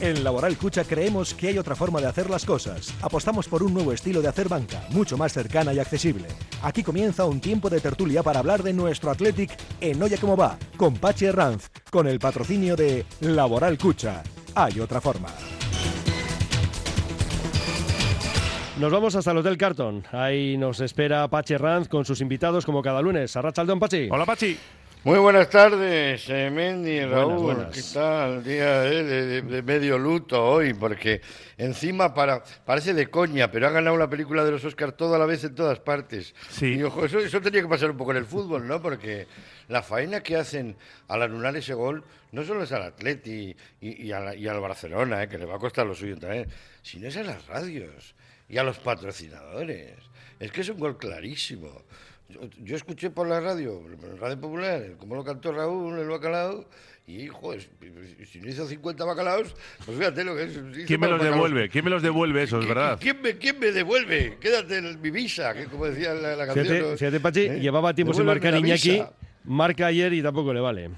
En Laboral Cucha creemos que hay otra forma de hacer las cosas. Apostamos por un nuevo estilo de hacer banca, mucho más cercana y accesible. Aquí comienza un tiempo de tertulia para hablar de nuestro Athletic en Oye Cómo Va, con Pachi Herranz, con el patrocinio de Laboral Cucha. Hay otra forma. Nos vamos hasta el Hotel Carton. Ahí nos espera Pachi Herranz con sus invitados como cada lunes. Arrachaldón, Pachi. Hola, Pachi. Muy buenas tardes, eh, Mendy, Raúl. buenas. ¿Qué tal? Día eh, de, medio luto hoy, porque encima para, parece de coña, pero ha ganado la película de los Oscars toda la vez en todas partes. Sí. Y ojo, eso, eso tenía que pasar un poco en el fútbol, ¿no? Porque la faena que hacen al anular ese gol no solo es al Atleti y, y a la- y al Barcelona, eh, que le va a costar lo suyo también, sino es a las radios y a los patrocinadores. Es que es un gol clarísimo. Yo, yo escuché por la radio, en Radio Popular, cómo lo cantó Raúl, el bacalao, y, joder, si no hizo 50 bacalaos, pues fíjate lo que es. ¿Quién me los bacalaos. devuelve? ¿Quién me los devuelve eso, es ¿Qui- verdad? ¿Quién me, quién me devuelve? Quédate en mi visa, que como decía la, la canción. Fíjate, ¿no? fíjate, Pachi, ¿Eh? llevaba tiempo sin marcar la Iñaki. Marca ayer y tampoco le vale.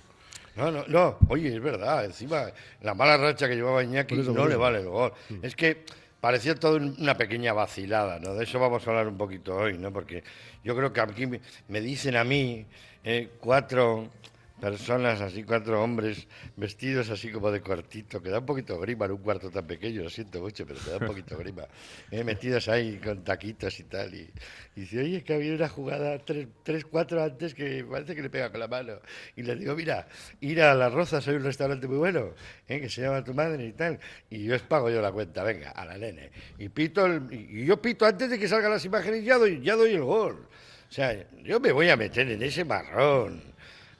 No, no, no. Oye, es verdad. Encima, la mala racha que llevaba Iñaki Por eso, no por le vale el gol. Es que parecía todo un- una pequeña vacilada, ¿no? De eso vamos a hablar un poquito hoy, ¿no? Porque yo creo que aquí me, me dicen a mí eh, cuatro personas, así cuatro hombres vestidos así como de cortito, que da un poquito grima en un cuarto tan pequeño, lo siento mucho, pero te da un poquito grima, eh, metidos ahí con taquitos y tal, y, dice, oye, es que había una jugada tres, tres, cuatro antes que parece que le pega con la mano, y le digo, mira, ir a Las Rozas, hay un restaurante muy bueno, eh, que se llama tu madre y tal, y yo os pago yo la cuenta, venga, a la nene, y pito, el- y yo pito antes de que salgan las imágenes, ya doy, ya doy el gol, o sea, yo me voy a meter en ese marrón.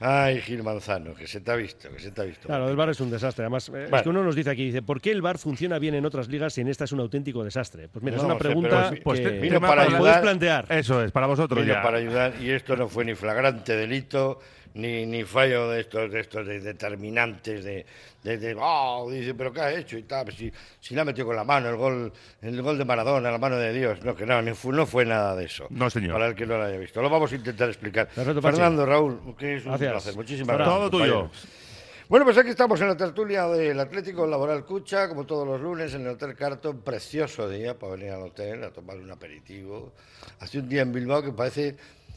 Ay, Gil Manzano, que se te ha visto, que se te ha visto. Claro, el bar es un desastre. Además, eh, es que uno nos dice aquí, dice, ¿por qué el bar funciona bien en otras ligas y en esta es un auténtico desastre? Pues mira, es No una sé, pregunta pero- Pues que te- Vino para ayudar. podéis plantear. Eso es, para vosotros Vino ya. para ayudar y esto no fue ni flagrante delito ni, ni fallo de estos de estos de- determinantes de, de, de, "Oh", dice pero qué ha hecho y tal si, si la metió con la mano el gol el gol de Maradona la mano de Dios no que no ni fue- no fue nada de eso No, señor. para el que no lo haya visto lo vamos a intentar explicar Perfecto. Fernando Raúl que es un Gracias. placer muchísimas gracias Todo tuyo. Bueno, pues aquí estamos en la tertulia del Atlético Laboral Cucha, como todos los lunes, en el Hotel Carton. Precioso día para venir al hotel a tomar un aperitivo. Hace un día en Bilbao que parece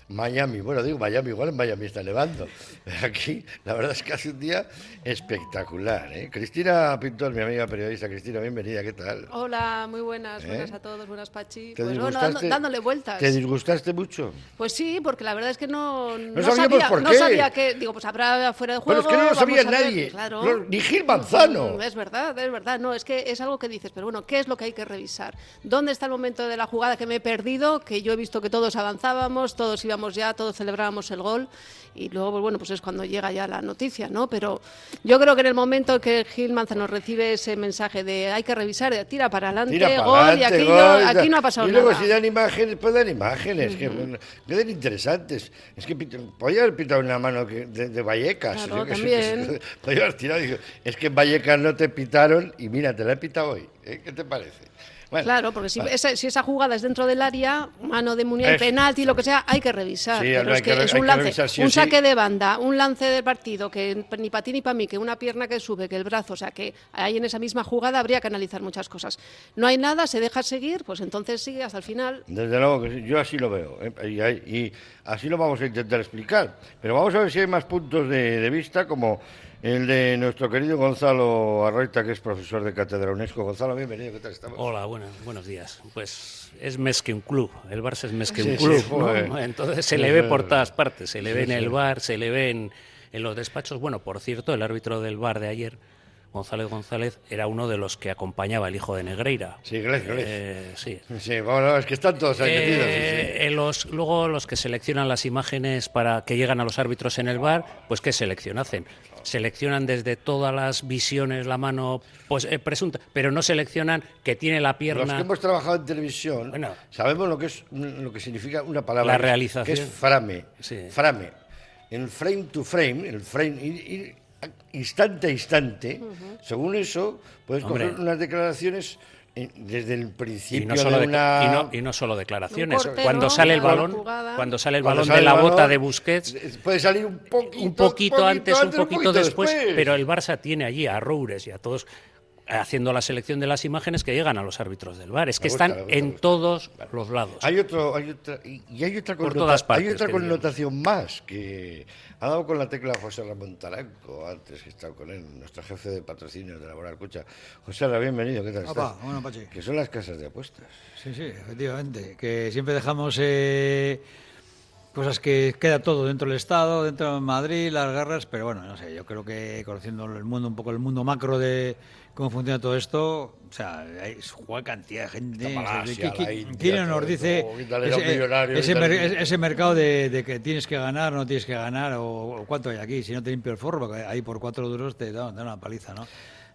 Miami. Bueno, digo Miami, igual en Miami está nevando. Pero aquí, la verdad es que hace un día espectacular. ¿eh? Cristina Pintor, mi amiga periodista. Cristina, bienvenida, ¿qué tal? Hola, muy buenas, ¿Eh? buenas a todos, buenas Pachi. ¿Te Pues bueno, dando- dándole vueltas. ¿Te disgustaste mucho? Pues sí, porque la verdad es que no, no, sabíamos sabía, por no qué. sabía que, digo, pues habrá fuera de juego. es que no lo sabía ver, nadie, claro. no, ni Gil Manzano. Mm, Es verdad, es verdad. No, es que es algo que dices, pero bueno, ¿qué es lo que hay que revisar? ¿Dónde está el momento de la jugada que me he perdido? Que yo he visto que todos avanzábamos, todos íbamos ya, todos celebrábamos el gol y luego, pues bueno, pues es cuando llega ya la noticia, ¿no? Pero yo creo que en el momento que Gil Manzano recibe ese mensaje de hay que revisar, de tira para adelante, Tira para gol, adelante, y aquí, gol, no, aquí no ha pasado y luego nada. si dan imágenes, pues dan imágenes, que bueno, interesantes. Es que podía haber pitado una mano que- de, de Vallecas. Claro, que también. podía haber tirado digo, es que en Vallecas no te pitaron y mira, te la he pitado hoy. ¿eh? ¿Qué te parece? Bueno, Claro, porque si, vale. esa, si esa jugada es dentro del área, mano de Eso, penalti, lo que sea, hay que revisar. Sí, pero es que es un lance, revisar sí un sí. saque de banda, un lance del partido que ni para ti ni para mí, que una pierna que sube, que el brazo, o sea, que ahí en esa misma jugada habría que analizar muchas cosas. No hay nada, se deja seguir, pues entonces sigue hasta el final. Desde luego que sí, yo así lo veo ¿eh? y, así lo vamos a intentar explicar. Pero vamos a ver si hay más puntos de, de vista, como el de nuestro querido Gonzalo Arroita, que es profesor de cátedra UNESCO. Gonzalo, bienvenido, ¿qué tal estamos? Hola, buenas, buenos días. Pues es más que un club, el Barça es más que un sí, club. Entonces se le ve por todas partes, se le ve Sí, en el bar, se le ve en, en los despachos. Bueno, por cierto, el árbitro del bar de ayer, González González, era uno de los que acompañaba al hijo de Negreira. Sí, Glez. Eh, sí. Sí, bueno, es que están todos ahí metidos. sí, sí. Eh, eh, los, luego los que seleccionan las imágenes para que llegan a los árbitros en el bar, pues ¿qué selección hacen? Seleccionan desde todas las visiones la mano pues eh, presunta, pero no seleccionan que tiene la Los pierna. que hemos trabajado en televisión Bueno. sabemos lo que es lo que significa una palabra La que es- realización. que es frame. Sí. Frame. El frame to frame, el frame ir- ir instante a instante, según eso puedes Hombre. coger unas declaraciones desde el y principio no, solo de una y no- y no solo declaraciones. Un corte, cuando ¿no? sale el balón, cuando sale el Cuando balón sale de la el bota balón, de Busquets, eh, puede salir un poquito, un poquito antes, un un poquito después, pero el Barça tiene allí a Roures y a todos haciendo la selección de las imágenes que llegan a los árbitros del bar. Es que gusta, están gusta, en todos los lados. Hay otro, hay otra, y hay otra, Por todas hay partes, otra que connotación más que ha dado con la tecla José Ramón Taranco, antes que he estado con él, nuestro jefe de patrocinio de Laboral Cucha. José Ramón, bienvenido, ¿qué tal Opa, estás? bueno, Pachi. Que son las casas de apuestas. Sí, sí, efectivamente. Que siempre dejamos eh, cosas que queda todo dentro del Estado, dentro de Madrid, las guerras, pero bueno, no sé, yo creo que conociendo el mundo, un poco el mundo macro de cómo funciona todo esto, o sea, juega cantidad de gente. Está o sea, Malasia, ¿qui- la qui- India, ¿Quién todo nos dice millonario, ese, quítale- mer- ese- ese mercado de, de que tienes que ganar, no tienes que ganar, o, o cuánto hay aquí? Si no te limpio el forro, porque ahí por cuatro duros te dan, una paliza, ¿no?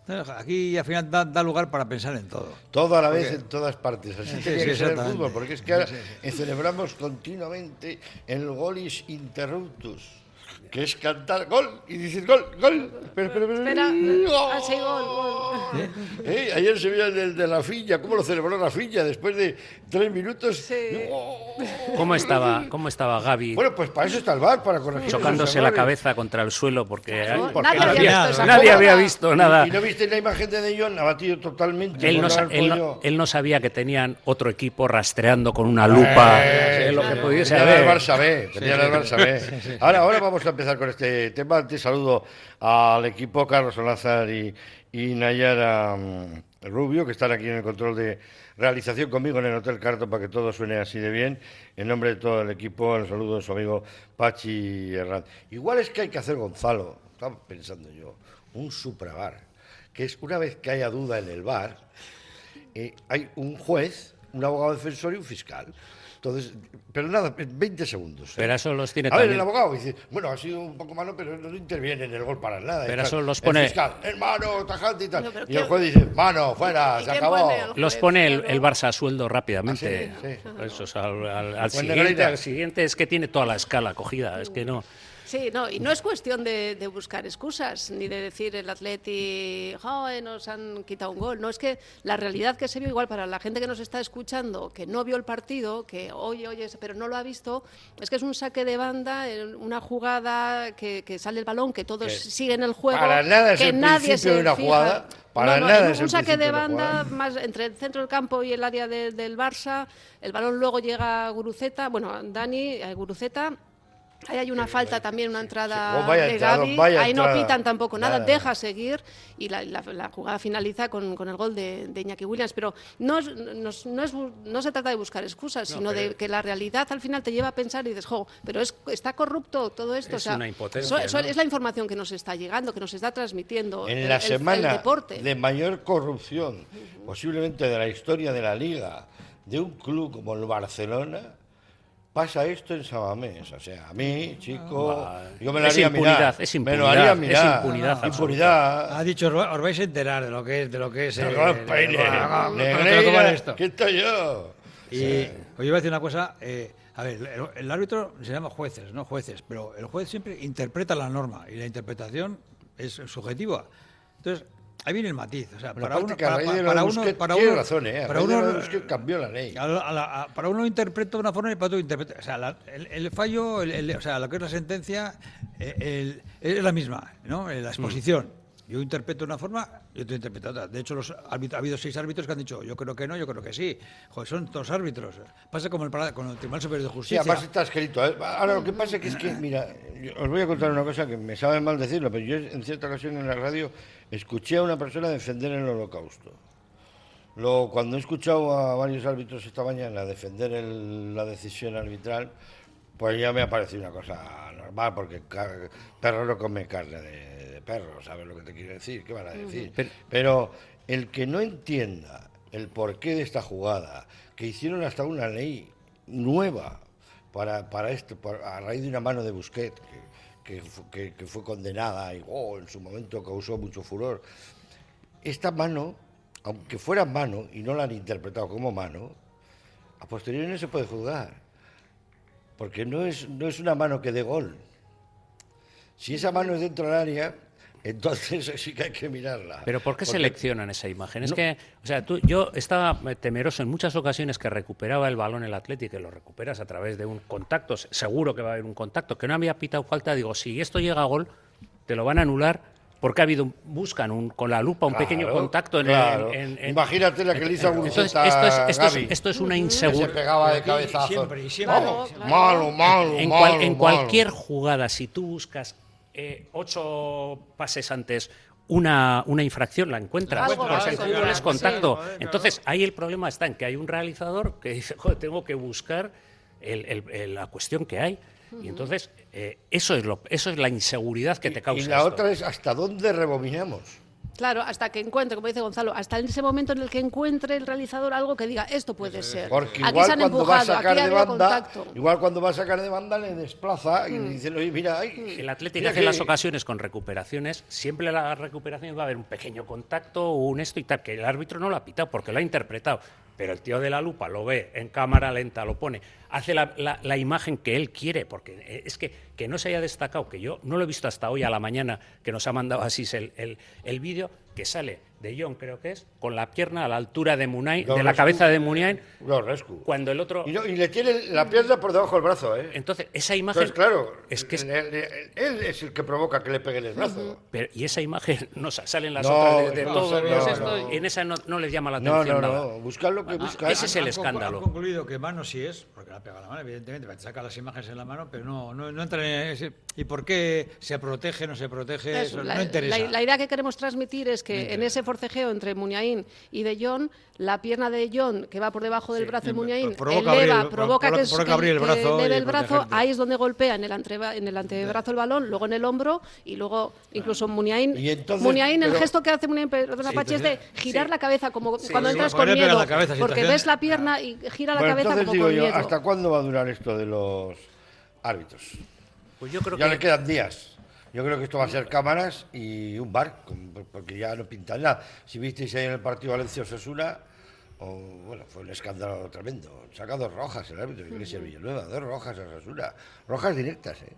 Entonces, aquí al final da, da lugar para pensar en todo. Todo a la vez en todas partes. Así Sí, sí, que ser el fútbol, porque es que ahora eh, celebramos continuamente el golis interruptus, que es cantar gol y dices gol, gol. Pero, pero, pero, Espera, ¡gol! ah, sí, gol, gol. Eh, Ayer se vio el de, de Rafinha, cómo lo celebró Rafinha después de tres minutos. Sí. ¡Oh! ¿Cómo estaba, cómo estaba Gaby Bueno, pues para eso está el bar, para corregir. chocándose la cabeza contra el suelo? Porque, Claro, porque nadie nadie- había visto nadie había visto nada. ¿Y no viste la imagen de De Jong abatido totalmente? Él no, haber él no- él no sabía que tenían otro equipo rastreando con una lupa eh, lo que pudiese Tenía el haber. Barça B, tenía el Barça B. Ahora, ahora vamos a empezar con este tema. Antes saludo al equipo Carlos Olazar y, y Nayara mm, Rubio, que están aquí en el control de realización conmigo en el Hotel Carton para que todo suene así de bien. En nombre de todo el equipo, el saludo de su amigo Pachi Herrán. Igual es que hay que hacer, Gonzalo, estaba pensando yo, un suprabar, que es una vez que haya duda en el bar, eh, hay un juez, un abogado defensor y un fiscal. Entonces, pero nada, en 20 segundos. ¿eh? Pero eso los tiene A ver, también. el abogado dice, bueno, ha sido un poco malo, pero no interviene en el gol para nada. Pero eso los El pone- fiscal, hermano, tajante y tal. No, y el ¿qué- juez dice, mano, fuera, ¿Y se acabó. Los pone el, el Barça a sueldo rápidamente. Ah, sí, sí. Eso es al, al- al siguiente, al siguiente es que tiene toda la escala cogida. Es que no. Sí, no, y no es cuestión de, de buscar excusas, ni de decir el atleti, "Joder, nos han quitado un gol. No, es que la realidad que se vio igual para la gente que nos está escuchando, que no vio el partido, que oye, oye, pero no lo ha visto, es que es un saque de banda, eh, una jugada que, que sale el balón, que todos siguen el juego, para nada es que el nadie principio se de una fija. jugada, para No, no, nada es un saque de banda más entre el centro del campo y el área de- del Barça, el balón luego llega a Guruceta, bueno, Dani, a Guruceta, Ahí hay una falta también, una entrada Oh, de entrada, vaya Ahí no entrada. pitan tampoco nada, Nada. deja seguir y la, la- la jugada finaliza con, con el gol de, de Iñaki Williams. Pero no, es- no, es- no es no se trata de buscar excusas, sino de que la realidad al final te lleva a pensar y dices, jo, pero es, está corrupto todo esto. Es o sea, una impotencia, so- so- ¿no? Es la información que nos está llegando, que nos está transmitiendo En el, la el- el semana deporte. de mayor corrupción, posiblemente de la historia de la liga, de un club como el Barcelona, pasa esto en Sabamés. O sea, a mí, chico, yo me lo Es haría impunidad, mirar. es Me lo impunidad, haría es mirar. impunidad absoluta. Impunidad. Ha dicho, os os vais a enterar de lo que es, de lo que es. Eh, esto. ¿qué estoy yo? Y oye, voy a decir una cosa. eh, a ver, el, el árbitro se llama jueces, no jueces, pero el juez siempre interpreta la norma y la interpretación es subjetiva. Entonces, ahí viene el matiz. O sea, Bueno, para uno, para, para de uno, para uno, razón, ¿eh? Para uno, cambió la ley. a la- a la- a- para uno interpreta de una forma y para otro interpreta. O sea, la- el, el fallo, el- el- o sea, lo que es la sentencia, eh, es la misma, ¿no? Eh, La exposición. Yo interpreto de una forma y otro interpreta otra. De hecho, los ha habido seis árbitros que han dicho, yo creo que no, yo creo que sí. Joder, son dos árbitros. Pasa como el, con el Tribunal Superior de Sí, Justicia. además está escrito. ¿eh? Ahora lo que pasa es que, es que, mira, os voy a contar una cosa que me sabe mal decirlo, pero yo en cierta ocasión en la radio escuché a una persona defender el holocausto. Luego, cuando he escuchado a varios árbitros esta mañana defender el- la decisión arbitral, pues ya me ha parecido una cosa normal, porque perro no come carne de, de perro, ¿sabes lo que te quiero decir? ¿Qué van a decir? Pero- Pero el que no entienda el porqué de esta jugada, que hicieron hasta una ley nueva para, para esto, a raíz de una mano de Busquets, que, que fu- que- que fue condenada y oh, en su momento causó mucho furor. Esta mano, aunque fuera mano y no la han interpretado como mano, a posteriori no se puede juzgar, porque no es, no es una mano que dé gol. Si esa mano es dentro del área, entonces sí que hay que mirarla. Pero ¿por qué Porque- seleccionan esa imagen? Es que, o sea, tú, yo estaba temeroso en muchas ocasiones que recuperaba el balón el Atlético, que lo recuperas a través de un contacto, se- seguro que va a haber un contacto, que no había pitado falta, digo, si esto llega a gol, te lo van a anular porque ha habido un- buscan un, con la lupa un pequeño contacto en, claro. en- en- Imagínate la que le hizo a esto es, esto, es, esto es una se inseguridad pegaba de cabezazo. siempre, y siempre. Vamos, Claro, claro. malo, malo, en, malo, cual- en malo. cualquier jugada, si tú buscas eh, ocho pases antes una, una infracción, la encuentras. Algo el fútbol es contacto. sí, joder, claro. Entonces, ahí el problema está en que hay un realizador que dice, joder, tengo que buscar el- el- el- la cuestión que hay. Y entonces, eh, eso, es lo, eso es la inseguridad que te causa. Y la esto. otra es hasta dónde rebobinamos. Claro, hasta que encuentre, como dice Gonzalo, hasta en ese momento en el que encuentre el realizador algo que diga, esto puede ser. Porque aquí igual se han cuando va a empujado, sacar aquí ha de banda, contacto. Mm. igual cuando va a sacar de banda le desplaza y le dicen, oye, mira, ay, El Atlético hace que- las ocasiones con recuperaciones, siempre en la recuperación va a haber un pequeño contacto o un esto y tal, que el árbitro no lo ha pitado porque lo ha interpretado. Pero el tío de la lupa lo ve en cámara lenta, lo pone, hace la, la- la imagen que él quiere, porque eh, es que, que no se haya destacado, que yo no lo he visto hasta hoy a la mañana, que nos ha mandado así el, el, el vídeo, que sale de John, creo que es, con la pierna a la altura de Munay, Lo de la rescu- cabeza de Munay, Lo rescu. cuando el otro... Y, no- y le tiene la pierna por debajo del brazo, ¿eh? Entonces, esa imagen... Entonces, claro, Es que es- le- le- él es el que provoca que le pegue el brazo. Pero- y esa imagen no sa- salen las No, otras de, de no, todo no, es no, esto, no. y en esa no, no les llama la No, atención no, nada. no, buscar lo que busca. ese es el Han escándalo. Han concluido que mano sí es, porque la ha pegado la mano, evidentemente, te saca las imágenes en la mano, pero no, no, no entra en ese. ¿Y por qué se protege, no se protege? Eso, Eso, la, no interesa. la- la idea que queremos transmitir es que en ese forcejeo entre Muniain y De Jong, la pierna de John, que va por debajo del Sí, brazo de provoca eleva, abrir- provoca pro- que, provoca que- abrir el que brazo eleve y el brazo, protegerte. ahí es donde golpea en el, antreba- en el antebrazo el balón, luego en el hombro y luego incluso Muniain, Y entonces, el gesto que hace Muniain, perdona Sí, es de girar la cabeza como cuando sí, entras con miedo, la cabeza, porque ves la pierna y gira la Bueno, cabeza entonces como digo con yo, miedo. ¿hasta cuándo va a durar esto de los árbitros? Pues yo creo Ya que le quedan días. Yo creo que esto va a ser cámaras y un bar, porque ya no pintan nada. Si visteis ahí en el partido Valencia-Osasuna, o, bueno, fue un escándalo tremendo. Saca dos rojas el árbitro, Iglesia Villanueva, dos rojas a Osasuna. Rojas directas, ¿eh?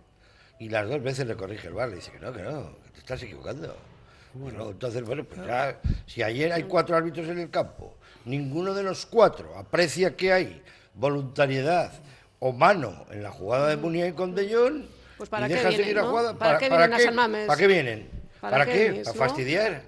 Y las dos veces le corrige el bar, le dice que no, que no, que te estás equivocando. Bueno, entonces, bueno, pues ya, si ayer hay cuatro árbitros en el campo, ninguno de los cuatro aprecia que hay voluntariedad o mano en la jugada de Muniain con De Jong, Pues ¿para y qué vienen, seguir la no? jugada. ¿Para qué vienen a qué? San Mamés? ¿Para qué vienen? ¿Para ¿Para, qué ¿Para no? fastidiar?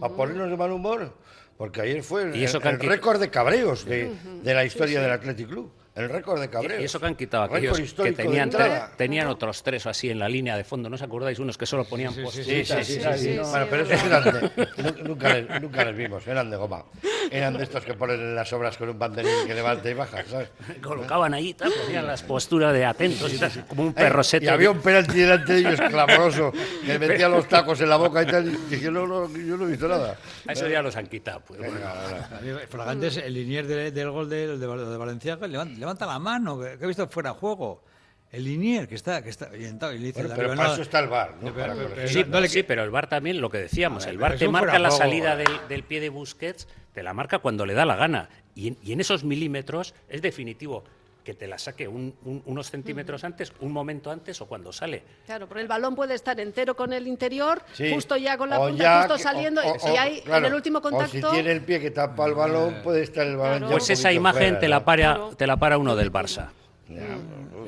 ¿Para ponernos de mal humor? Porque ayer fue el, Y eso el- el récord de cabreos de, de la historia del Athletic Club. El récord de cabreos. y eso que han quitado aquellos que tenían, entrada. tre- tenían otros tres o así en la línea de fondo, ¿no os acordáis? Unos que solo ponían Sí, postitas sí, sí, sí, Bueno, pero esos eran de, nu- nunca, les, nunca les vimos, eran de goma. Eran de estos que ponen en las obras con un banderín que levanta y baja, ¿sabes? Colocaban ahí, tal, ponían las posturas de atentos y tal, como un Eh, perrosete. Y había un penalti delante de ellos clamoroso que metía los tacos en la boca y tal. Y dije, no, no, yo no he visto nada. A Eso ya los han quitado. Pues, bueno. Venga, venga. A mí, Fragante es el linier de- del gol de, de, de Valenciaga, levanta, levanta la mano, que, que ha visto fuera de juego. El linier que está, que está orientado y le dice Bueno, pero Ribanada- para eso está el bar, ¿no? Pero-. Sí, no le- sí, pero el VAR también, lo que decíamos, ver, el es te marca la juego. salida del, del pie de Busquets, te la marca cuando le da la gana. Y en, y en esos milímetros es definitivo que te la saque un- un- unos centímetros antes, un momento antes o cuando sale. Claro, porque el balón puede estar entero con el interior, Sí. justo ya con la O punta, ya justo saliendo, o- y si o- hay en el último O contacto... si tiene el pie que tapa el balón, puede estar el balón Claro. ya Pues un esa imagen fuera, te la para, te la para uno del Barça. Ya,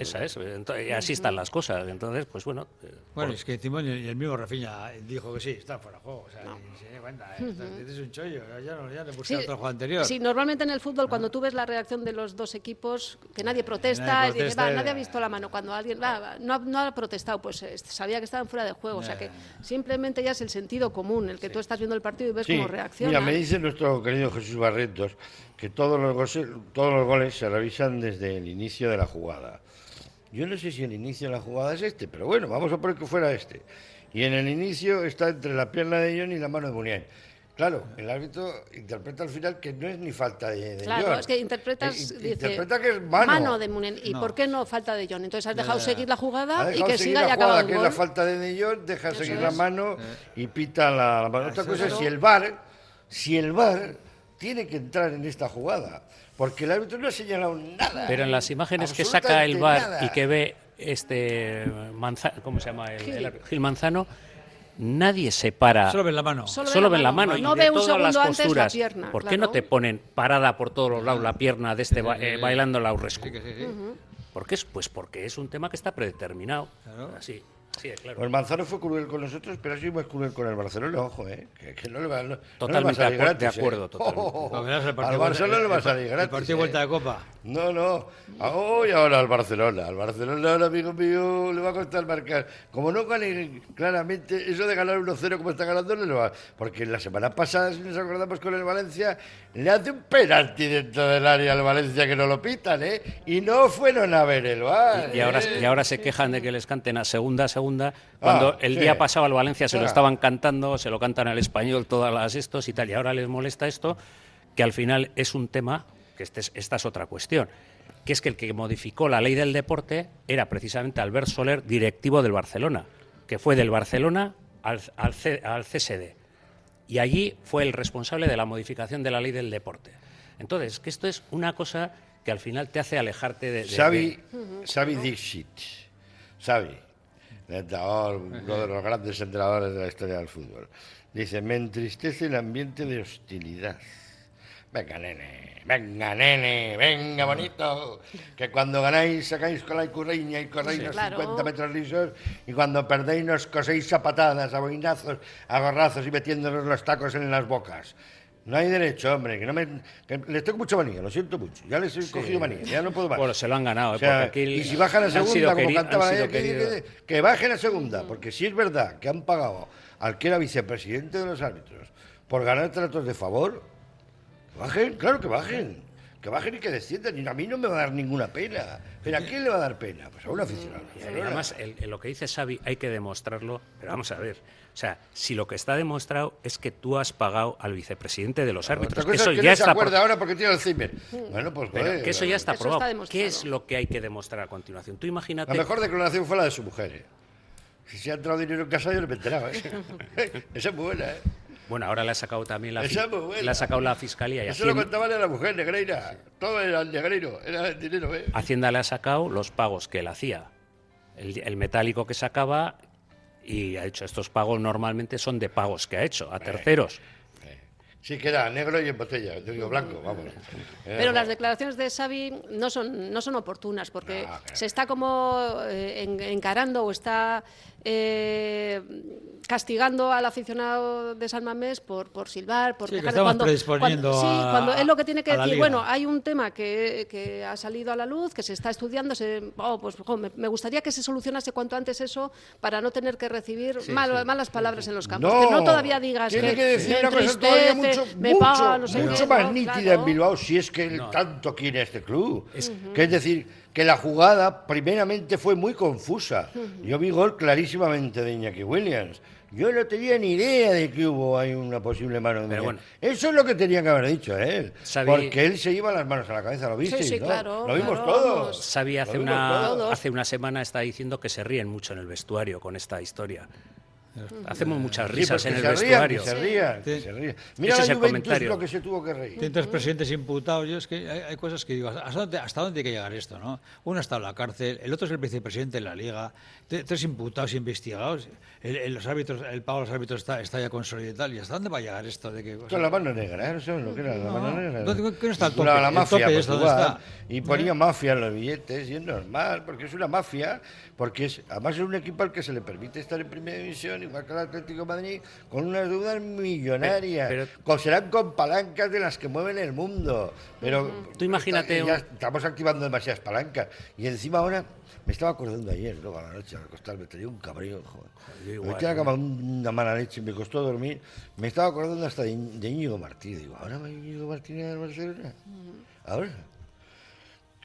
Esa es. Entonces, y así están las cosas. Entonces, pues bueno. eh, Bueno, es que Timón y el mismo Rafinha dijo que sí, está fuera de juego. O sea, y se da cuenta, eh, es un chollo, ya no, ya no puse Sí, otro juego anterior. sí, normalmente en el fútbol, cuando tú ves la reacción de los dos equipos, que nadie protesta, nadie y dices, protesta, "Va, eh". nadie ha visto la mano. Cuando alguien va, no, ha- no ha protestado, pues eh, sabía que estaban fuera de juego. O sea que simplemente ya es el sentido común, el que tú estás viendo el partido y ves Sí, cómo reacciona. Mira, me dice nuestro querido Jesús Barretos que todos los, goles, todos los goles se revisan desde el inicio de la jugada. Yo no sé si el inicio de la jugada es este, pero bueno, vamos a poner que fuera este. Y en el inicio está entre la pierna de John y la mano de Muniain. Claro, el árbitro interpreta al final que no es ni falta de, de Claro, John. es que interpretas, Eh, dice, interpreta que es mano. de Munien. ¿Y No. por qué no falta de John? Entonces has dejado seguir la jugada y dejado que seguir siga la y el que es la falta de De Jong, deja Eso seguir es. la mano y pita la, la mano. Otra Eso cosa es es. si el VAR, si el VAR tiene que entrar en esta jugada, porque el árbitro no ha señalado nada. Pero en las imágenes que saca el nada. y que ve este Manzano, ¿cómo se llama? El, Gil. el? Gil Manzano, nadie se para. Solo ven la mano. Solo Solo, ve ven la la mano. mano, No y de ve un todas las la posturas. pierna, ¿Por qué claro. no te ponen parada por todos los lados la pierna de este ba- eh, bailando la Urrescu? Sí, sí. ¿Por qué? Pues porque es un tema que está predeterminado. Claro. Así. Sí, claro. Pues Manzano fue cruel con nosotros, pero ha sido más cruel con el Barcelona, ojo, ¿eh? Que, que no le va, no, no le va a Totalmente salir gratis, de acuerdo, ¿eh? totalmente. No, verás el al Barça no le va a el- salir el gratis. partido ¿eh? vuelta de Copa. No, no. Hoy ahora al Barcelona. Al Barcelona, ahora, amigo mío, le va a costar marcar. Como no gane claramente, eso de ganar 1-0 como está ganando, no le va. Porque la semana pasada, si nos acordamos con el Valencia, le hace un penalti dentro del área al Valencia que no lo pitan, ¿eh? Y no fueron a ver el bar. Y ahora, ¿eh? y ahora se quejan de que les canten a segunda, segunda, cuando Ah, el sí. día pasado al Valencia se lo Ah. estaban cantando, se lo cantan al español todas las estos y tal, y ahora les molesta esto, que al final es un tema, que este es- esta es otra cuestión, que es que el que modificó la ley del deporte era precisamente Albert Soler, directivo del Barcelona, que fue del Barcelona al, al C- al CSD. Y allí fue el responsable de la modificación de la ley del deporte. Entonces, que esto es una cosa que al final te hace alejarte de... de- Xavi, de- Xavi Dixit. Xavi, el entrenador, uno de los grandes entrenadores de la historia del fútbol. Dice, me entristece el ambiente de hostilidad. Venga, nene, venga, nene, venga, bonito. Que cuando ganáis sacáis con la curriña y corréis Sí, los claro. 50 metros lisos y cuando perdéis nos coséis a patadas, a boinazos, a gorrazos y metiéndonos los tacos en las bocas. No hay derecho, hombre, que no me... que les tengo mucha manía, lo siento mucho. Ya les he cogido manía, ya no puedo más. Bueno, se lo han ganado, ¿eh? O sea, porque aquí y si bajan a han sido segunda, como queri- cantaban han sido ayer, que, queridos. que- que bajen a segunda, porque si es verdad que han pagado al que era vicepresidente de los árbitros por ganar tratos de favor, que bajen, claro que bajen, que bajen y que desciendan, y a mí no me va a dar ninguna pena. ¿Pero a quién le va a dar pena? Pues a un aficionado. Y además, el- el- lo que dice Xavi hay que demostrarlo, pero vamos a ver. O sea, si lo que está demostrado es que tú has pagado al vicepresidente de los Otra árbitros, eso es que ya no se está acuerda ahora porque tiene Alzheimer. Bueno, pues pero joder, que eso ya está Eso probado. está. ¿Qué es lo que hay que demostrar a continuación? Tú imagínate. La mejor declaración fue la de su mujer. ¿eh? Si se ha entrado dinero en casa, yo no me he enterado. ¿eh? Esa es muy buena, ¿eh? Bueno, ahora le ha sacado también la, ha sacado la fiscalía y Eso lo Hacienda, contaba a la mujer, Negreira. Todo era el Negreiro, era el dinero, ¿eh? Hacienda le ha sacado los pagos que él hacía, el, el metálico que sacaba y ha hecho estos pagos normalmente son de pagos que ha hecho a terceros. Sí, que era negro y en botella, yo digo blanco, vamos. Pero las declaraciones de Xavi no son, no son oportunas porque No, claro. se está como eh, en- encarando o está eh, castigando al aficionado de San Mamés por, por silbar, por Sí, que estamos cuando, predisponiendo cuando- sí, cuando es lo que tiene que decir, liga. bueno, hay un tema que, que ha salido a la luz, que se está estudiando, se, oh, pues jo, me, me gustaría que se solucionase cuanto antes eso para no tener que recibir mal- malas palabras en los campos. que no todavía digas tiene que, que, decir me una cosa todavía entristece, mucho, me mucho, paga, no sé mucho qué, más ¿no? nítida Claro. en Bilbao si es que él tanto quiere este club. Que es decir, que la jugada primeramente fue muy confusa. Yo vi gol clarísimamente de Iñaki Williams. Yo no tenía ni idea de que hubo ahí una posible mano de Pero bueno. Eso es lo que tenía que haber dicho él. Xavi- Porque él se iba las manos a la cabeza, ¿lo viste? sí, claro, Lo vimos claro, todos. Xavi hace Lo vimos una, todos. hace una semana está diciendo que se ríen mucho en el vestuario con esta historia. Hacemos muchas Sí, risas pues en que el se rían, vestuario. que se rían, Sí. se rían. Mira Ese es la el Juventus comentario. lo que se tuvo que reír. Presidentes imputados. Yo es que hay, hay cosas que digo, ¿hasta dónde, ¿hasta dónde tiene que llegar esto? ¿no? Uno está en la cárcel, el otro es el vicepresidente de la liga, tres imputados investigados, el, el- los árbitros, el pago de los árbitros está, está ya consolidado y tal. ¿Y hasta dónde va a llegar esto? De que, o sea, Con la mano negra, ¿eh? ¿No saben lo que era la No, mano negra? ¿dónde- qué está el tope? La El mafia tope donde Portugal, está. Y ponía mafia en los billetes, y es normal, porque es una mafia, porque es, además es un equipo al que se le permite estar en primera división, igual que el Atlético de Madrid, con unas deudas millonarias. Pero- Con- serán con palancas de las que mueven el mundo. Pero Tú imagínate ya estamos activando demasiadas palancas. Y encima ahora, me estaba acordando ayer, luego a la noche al acostarme, tenía un cabreo, joder. Me igual, metí a la ¿eh? cama una mala leche y me costó dormir. Me estaba acordando hasta de, Íñigo Martínez. Digo, ¿ahora va Íñigo Martínez al Barcelona? ¿Ahora?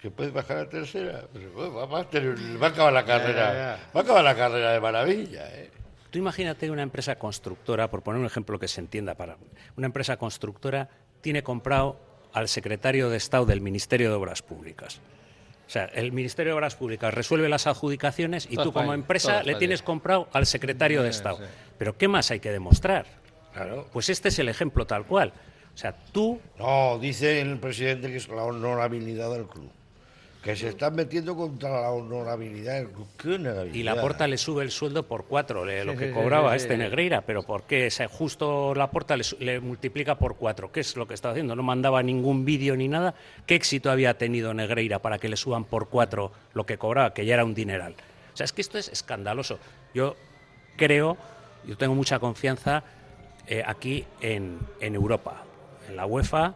¿Que puede bajar a tercera? Pero, bueno, va, va a tener- va a acabar la carrera. Va a acabar la carrera de maravilla, ¿eh? Tú imagínate una empresa constructora, por poner un ejemplo que se entienda para una empresa constructora tiene comprado al secretario de Estado del Ministerio de Obras Públicas. O sea, el Ministerio de Obras Públicas resuelve las adjudicaciones y Todo tú como empresa le tienes comprado al secretario de Sí, Estado. sí. Pero ¿qué más hay que demostrar? Claro. Pues este es el ejemplo tal cual. O sea, tú No, dice el presidente que es la honorabilidad del club. Que se están metiendo contra la honorabilidad del club. ¿Qué honorabilidad? y la Porta le sube el sueldo por cuatro, le- lo Sí, que sí, cobraba sí, este sí. Negreira, pero ¿por qué ese justo la Porta le, su- le multiplica por cuatro? ¿Qué es lo que está haciendo? No mandaba ningún vídeo ni nada. ¿Qué éxito había tenido Negreira para que le suban por cuatro lo que cobraba, que ya era un dineral? O sea, es que esto es escandaloso. Yo creo, yo tengo mucha confianza eh, aquí en, en Europa, en la UEFA,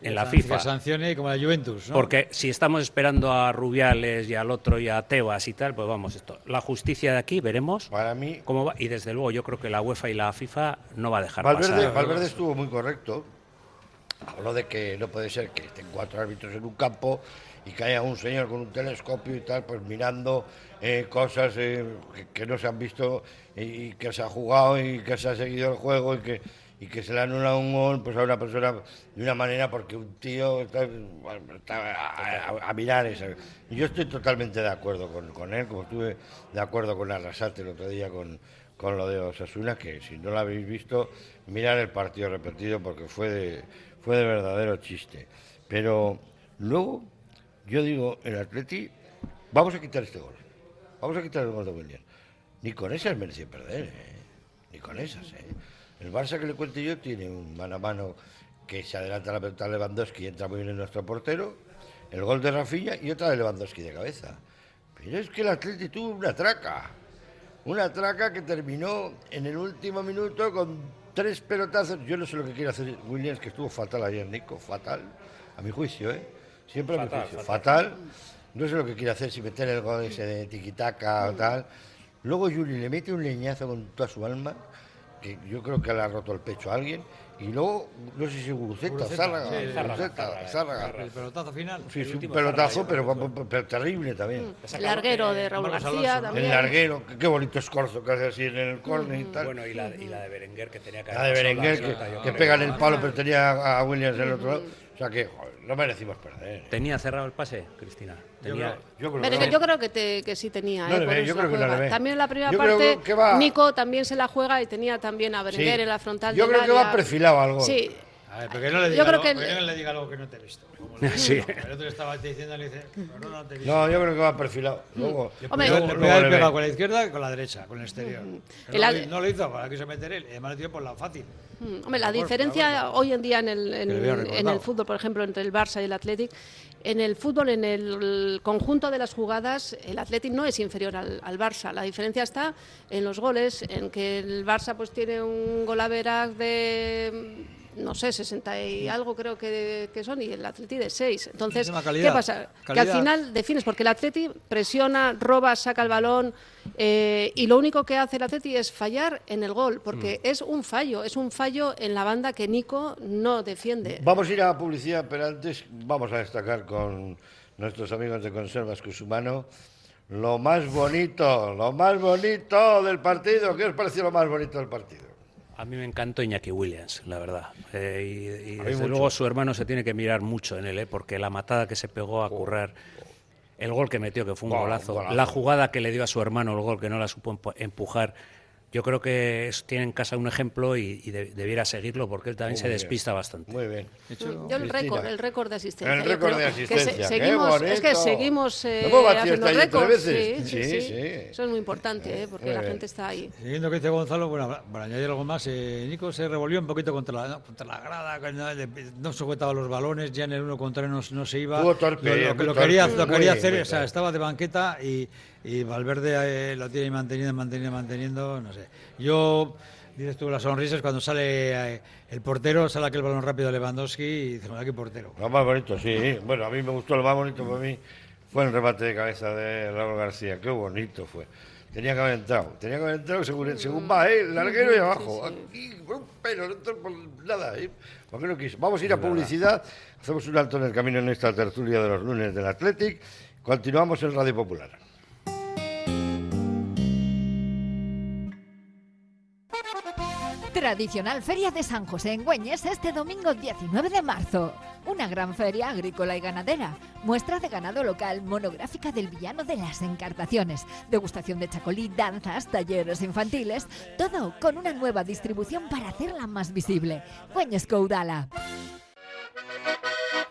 en la Que FIFA. sancione como la Juventus, ¿no? Porque si estamos esperando a Rubiales y al otro y a Tebas y tal, pues vamos, esto. La justicia de aquí, veremos Para mí, cómo va. Y desde luego yo creo que la UEFA y la FIFA no va a dejar Valverde, pasar. Valverde estuvo muy correcto. Habló de que no puede ser que estén cuatro árbitros en un campo y que haya un señor con un telescopio y tal, pues mirando eh, cosas eh, que, que no se han visto y, y que se ha jugado y que se ha seguido el juego y que, y que se le anula un gol pues a una persona de una manera porque un tío está, está a, mirar eso. Y yo estoy totalmente de acuerdo con, con él, como estuve de acuerdo con Arrasate el otro día con, con lo de Osasuna, que si no lo habéis visto, mirar el partido repetido porque fue de, fue de verdadero chiste. Pero luego, yo digo, el Atleti, vamos a quitar este gol. Vamos a quitar el gol de William. Ni con esas merecía perder, ¿eh? Ni con esas, ¿eh? El Barça que le cuente yo tiene un mano a mano que se adelanta la pelota a Lewandowski y entra muy bien en nuestro portero. El gol de Rafinha y otra de Lewandowski de cabeza. Pero es que el Atleti tuvo una traca. Una traca que terminó en el último minuto con tres pelotazos. Yo no sé lo que quiere hacer Williams, que estuvo fatal ayer, Nico, fatal, a mi juicio, ¿eh? Siempre a mi juicio, fatal. No sé lo que quiere hacer, si meter el gol ese de tiquitaca o tal. Luego Juli le mete un leñazo con toda su alma, que yo creo que le ha roto el pecho a alguien. Y luego, no sé si Guruceta, Guruceta, Zárraga, sí, Guruceta, Zárraga. El pelotazo final. Sí, sí, un pelotazo, pero, pero terrible también. El larguero de Raúl García también. El larguero, qué, qué bonito escorzo que hace así en el córner y tal. Bueno, y la, y la de Berenguer que tenía que la de Berenguer, que, que pega en el palo, pero tenía a a Williams en el otro lado. O sea que, joder, no merecimos perder. ¿Tenía cerrado el pase, Cristina? Tenía... Yo creo Pero que que yo creo que, te- que sí tenía. No ¿eh? ve, yo creo que no le juega. ve. También en la primera Yo creo parte, que va- Nico también se la juega y tenía también a Berenguer Sí. en la frontal Yo del creo que va perfilado al gol. Sí, A ver, porque no le Yo diga, creo algo, que porque el- no le diga algo que no te he visto. Como le Sí. El otro estaba diciendo, le dice, pero no te he visto. No, yo creo que va perfilado. Luego, Mm. Hombre, Le luego- luego le ve. pegado con la izquierda y con la derecha, con el exterior. Pero El no, al- lo- no lo hizo, para quiso meter él. Y además lo dio por la fácil. Hombre, la diferencia hoy en día en el, en, el fútbol, por ejemplo, entre el Barça y el Athletic, en el fútbol, en el conjunto de las jugadas, el Athletic no es inferior al, al Barça. La diferencia está en los goles, en que el Barça pues tiene un golaverac de no sé, 60 y algo creo que, que son, y el Atleti de 6. Entonces, calidad, ¿qué pasa? Que al final defines, porque el Atleti presiona, roba, saca el balón, eh, y lo único que hace el Atleti es fallar en el gol, porque es un fallo, es un fallo en la banda que Nico no defiende. Vamos a ir a publicidad, pero antes vamos a destacar con nuestros amigos de Conservas Cusumano lo más bonito, lo más bonito del partido. ¿Qué os pareció lo más bonito del partido? A mí me encantó Iñaki Williams, la verdad. Eh, y desde mucho. luego su hermano se tiene que mirar mucho en él, ¿eh? porque la matada que se pegó a currar, el gol que metió, que fue un Gol, golazo, golazo. la jugada que le dio a su hermano, el gol que no la supo empu- empujar. Yo creo que es- tiene en casa un ejemplo y, y de- debiera seguirlo porque él también Muy se bien. despista bastante. Muy bien. Yo el récord, el récord de asistencia. El récord de que se- asistencia, qué seguimos, es que seguimos eh, ¿Hemos batido haciendo récords. veces? Sí, sí, Sí, sí. sí. Eso es muy importante, eh, porque Muy la bien. gente está ahí. Siguiendo que dice Gonzalo, bueno, para añadir algo más, eh, Nico se revolvió un poquito contra la, contra la grada, no, no sujetaba los balones, ya en el uno contra uno no, se iba. Torpe, lo, lo- lo quería, lo hacer, o sea, estaba de banqueta y, y Valverde eh, lo tiene manteniendo, manteniendo, manteniendo, no sé. Yo, dices tú, las sonrisas cuando sale eh, el portero, sale aquel balón rápido de Lewandowski y dices, "Mira, qué portero. Lo más bonito, sí. Bueno, a mí me gustó lo más bonito para mí fue el remate de cabeza de Raúl García. Qué bonito fue. Tenía que haber entrado. Tenía que haber entrado según, según va, ¿eh? El larguero y abajo. Aquí, por un pelo, no entró por nada, ¿eh? ¿Por qué no quiso? Vamos a ir a publicidad. Hacemos un alto en el camino en esta tertulia de los lunes del Athletic. Continuamos en Radio Popular. Tradicional Feria de San José en Güeñes este domingo 19 de marzo. Una gran feria agrícola y ganadera. Muestra de ganado local, monográfica del villano de las encartaciones, degustación de chacolí, danzas, talleres infantiles, todo con una nueva distribución para hacerla más visible. Güeñes Coudala.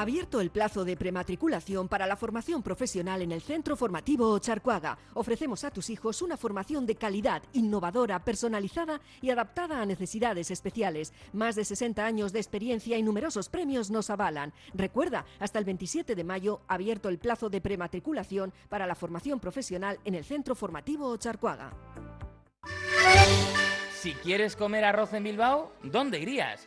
Abierto el plazo de prematriculación para la formación profesional en el Centro Formativo Charcuaga. Ofrecemos a tus hijos una formación de calidad, innovadora, personalizada y adaptada a necesidades especiales. Más de 60 años de experiencia y numerosos premios nos avalan. Recuerda, hasta el 27 de mayo, abierto el plazo de prematriculación para la formación profesional en el Centro Formativo Charcuaga. Si quieres comer arroz en Bilbao, ¿dónde irías?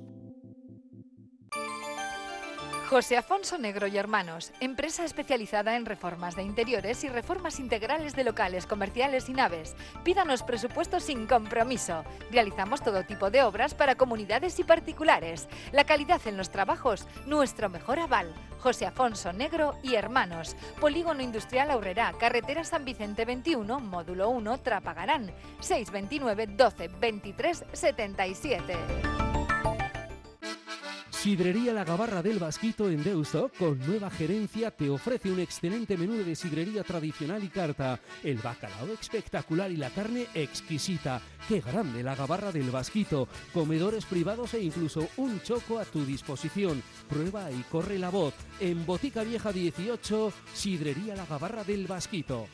José Afonso Negro y Hermanos, empresa especializada en reformas de interiores y reformas integrales de locales comerciales y naves. Pídanos presupuestos sin compromiso. Realizamos todo tipo de obras para comunidades y particulares. La calidad en los trabajos, nuestro mejor aval. José Afonso Negro y Hermanos. Polígono Industrial Aurrera, Carretera San Vicente 21, Módulo 1, Trapagarán. 629 12 23 77. Sidrería La Gabarra del Vasquito en Deusto, con nueva gerencia, te ofrece un excelente menú de sidrería tradicional y carta. El bacalao espectacular y la carne exquisita. ¡Qué grande la Gabarra del Vasquito! Comedores privados e incluso un choco a tu disposición. Prueba y corre la voz. En Botica Vieja 18, Sidrería La Gabarra del Vasquito.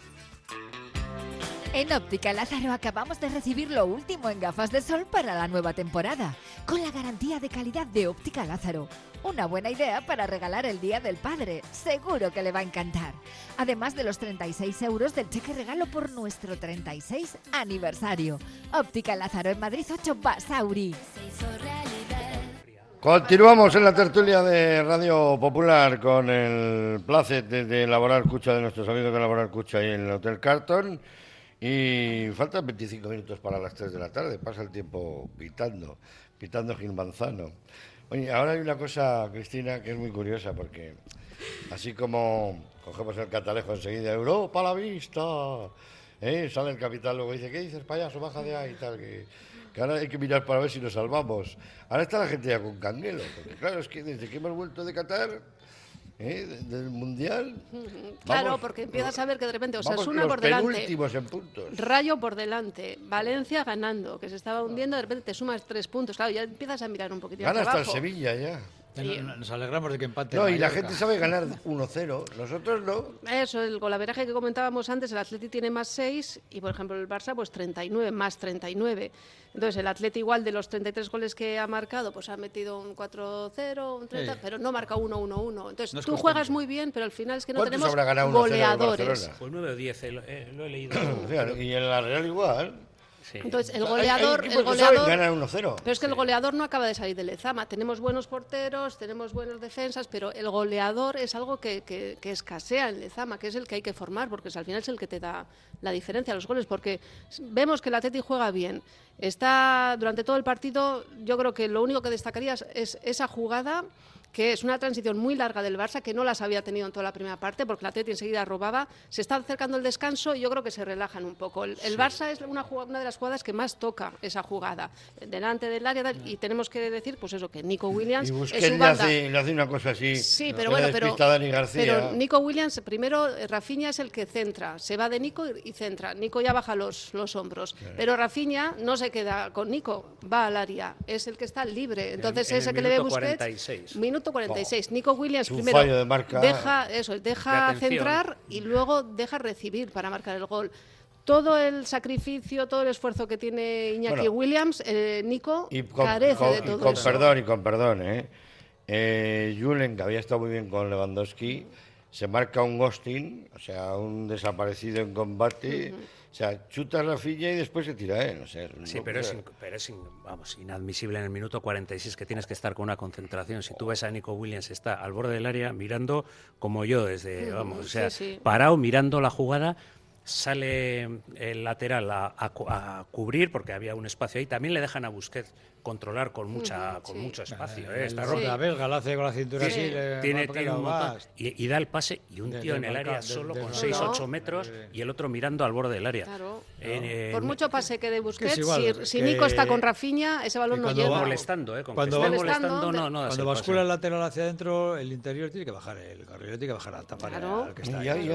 En Óptica Lázaro acabamos de recibir lo último en gafas de sol para la nueva temporada, con la garantía de calidad de Óptica Lázaro. Una buena idea para regalar el Día del Padre, seguro que le va a encantar. Además de los 36 euros del cheque regalo por nuestro 36 aniversario. Óptica Lázaro en Madrid 8 Basauri. Continuamos en la tertulia de Radio Popular con el placer de, elaborar cucha de nuestros amigos de elaborar cucha ahí en el Hotel Carton. Y faltan 25 minutos para las 3 de la tarde. Pasa el tiempo pitando, pitando Gil Manzano. Oye, ahora hay una cosa, Cristina, que es muy curiosa, porque así como cogemos el catalejo enseguida, Europa a la vista, ¿eh? sale el capital, luego dice, ¿qué dices, payaso? Baja de ahí y tal, que, que ahora hay que mirar para ver si nos salvamos. Ahora está la gente ya con canguelo, porque claro, es que desde que hemos vuelto de Qatar, ¿eh? de- del Mundial, Claro, vamos, porque empiezas a ver que de repente Osasuna por delante, penúltimos en puntos. Rayo por delante, Valencia ganando, que se estaba hundiendo, de repente te sumas tres puntos. Claro, ya empiezas a mirar un poquito Gana hasta el. Sevilla ya. No- Nos alegramos de que empate. No, y la gente sabe ganar 1-0. Nosotros no. Eso, el golaveraje que comentábamos antes, el Atleti tiene más 6 y, por ejemplo, el Barça, pues 39, más 39. Entonces, el Atleti igual de los 33 goles que ha marcado, pues ha metido un 4-0, un 30, Sí. pero no marca 1-1-1. Entonces, No tú constante. juegas muy bien, pero al final es que no ¿Cuántos tenemos habrá ganado 1-0 el goleadores. Pues 9 o 10, eh, lo, eh, lo he leído. Y en la Real igual. Entonces, el hay- hay goleador, el goleador, ganar 1-0. pero es que el goleador no acaba de salir de Lezama. Tenemos buenos porteros, tenemos buenas defensas, pero el goleador es algo que, que- que escasea en Lezama, que es el que hay que formar, porque al final es el que te da la diferencia, los goles, porque vemos que el Atleti juega bien. Está durante todo el partido, yo creo que lo único que destacaría es- es esa jugada que es una transición muy larga del Barça, que no las había tenido en toda la primera parte, porque el Atleti enseguida robaba, se está acercando el descanso y yo creo que se relajan un poco. El, el Barça es una, una de las jugadas que más toca esa jugada, delante del área, y tenemos que decir, pues eso, que Nico Williams Y es le hace, le hace una cosa así. Sí, pero bueno, pero, pero Nico Williams, primero eh, Rafinha es el que centra, se va de Nico y, centra. Nico ya baja los, los hombros, pero Rafinha no se queda con Nico, va al área, es el que está libre. Entonces en ese el que le ve Busquets, 46. minuto 46. Nico Williams un primero fallo de marca. deja eso, De deja atención. centrar y luego deja recibir para marcar el gol. todo el sacrificio, todo el esfuerzo que tiene Iñaki Bueno. Williams, eh, Nico Y con, carece con- de y todo con eso. perdón, y con perdón, ¿eh? Eh, Julen, que había estado muy bien con Lewandowski, se marca un ghosting, o sea, un desaparecido en combate, o sea, chuta la filla y después se tira él, o sea, es Sí, pero es, o sea, in- pero es in- vamos, inadmisible en el minuto 46 que tienes que estar con una concentración. Si tú ves a Nico Williams, está al borde del área mirando como yo, desde, vamos, o sea, sí. parado mirando la jugada. Sale el lateral a, a cubrir porque había un espacio ahí. También le dejan a Busquets controlar con mucha con sí. mucho espacio. El- ¿eh? Está la belga la hace con la cintura así, le- tiene, tiene un montón. Y, y da el pase y un De- tío de en el área de- solo de con marcar. 6-8 No. metros y el otro mirando al borde del área. Claro. Eh, Por eh, mucho pase que de Busquets, igual, si, Nico está con Rafinha, ese balón no llega. va- molestando, ¿eh? Con Cuando va- molestando, no, no Cuando bascula el lateral hacia adentro, el interior tiene que bajar, el carrilero tiene que bajar a tapar Claro. al que está Y ahí.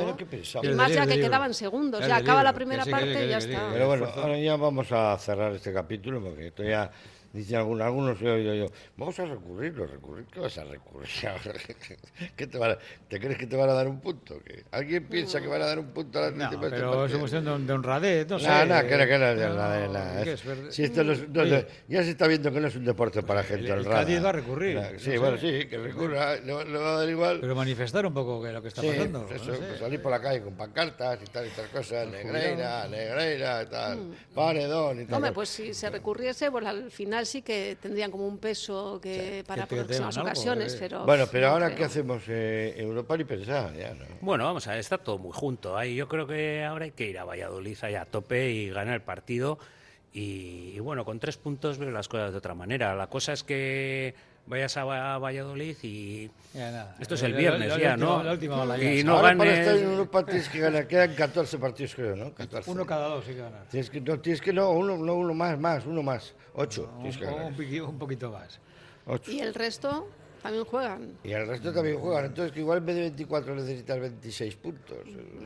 Y más ya que quedaban segundos. Ya acaba la primera parte y ya está. Pero bueno, ahora ya vamos a cerrar este capítulo porque esto ya dicen algunos, algunos he oído yo, vamos a recurrirlo, recurrir, ¿qué vas a recurrir? ¿Qué te, van a- ¿Te crees que te van a dar un punto? ¿Que ¿Alguien piensa que van a dar un punto al No, Atlético por este pero es partido? cuestión de, de honradez, no sé. No, no, que no, que no, No, la de la- es verdad. si esto no es- no, no, ya se está viendo que no es un deporte para gente el honrada. Cádiz va a recurrir, Sí, no bueno, sé. sí, que recurra, le, va- le va a dar igual. Pero manifestar un poco que lo que está Sí, pasando. pues no eso, sé. pues salir por la calle con pancartas y tal, y tal cosas, negreira, negreira, tal, Mm. paredón y tal. Hombre, pues si se recurriese, pues al final sí que tendrían como un peso que para que te próximas algo, ocasiones, eh. pero... Bueno, pero ahora, creo. ¿qué hacemos? Eh, Europa ni pensar, ya, ¿no? Bueno, vamos a ver, está todo muy junto. Ahí yo creo que ahora hay que ir a Valladolid ahí a tope y ganar el partido. Y, y bueno, con tres puntos veo las cosas de otra manera. La cosa es que vayas a, Va- a Valladolid y Ya, nada. esto es el viernes la- la ya, última- ¿no? la última ola ya. y no ahora para ganes. estar en Europa tienes que ganar, quedan 14 partidos creo, ¿no? 14. Uno cada dos, sí que ganar. Tienes que, no, tienes que, no, uno, no, uno más, más, uno más, ocho, que Un, un poquito más. Ocho. Y el resto también juegan. Y el resto también juegan, entonces que igual en vez de 24 necesitas 26 puntos.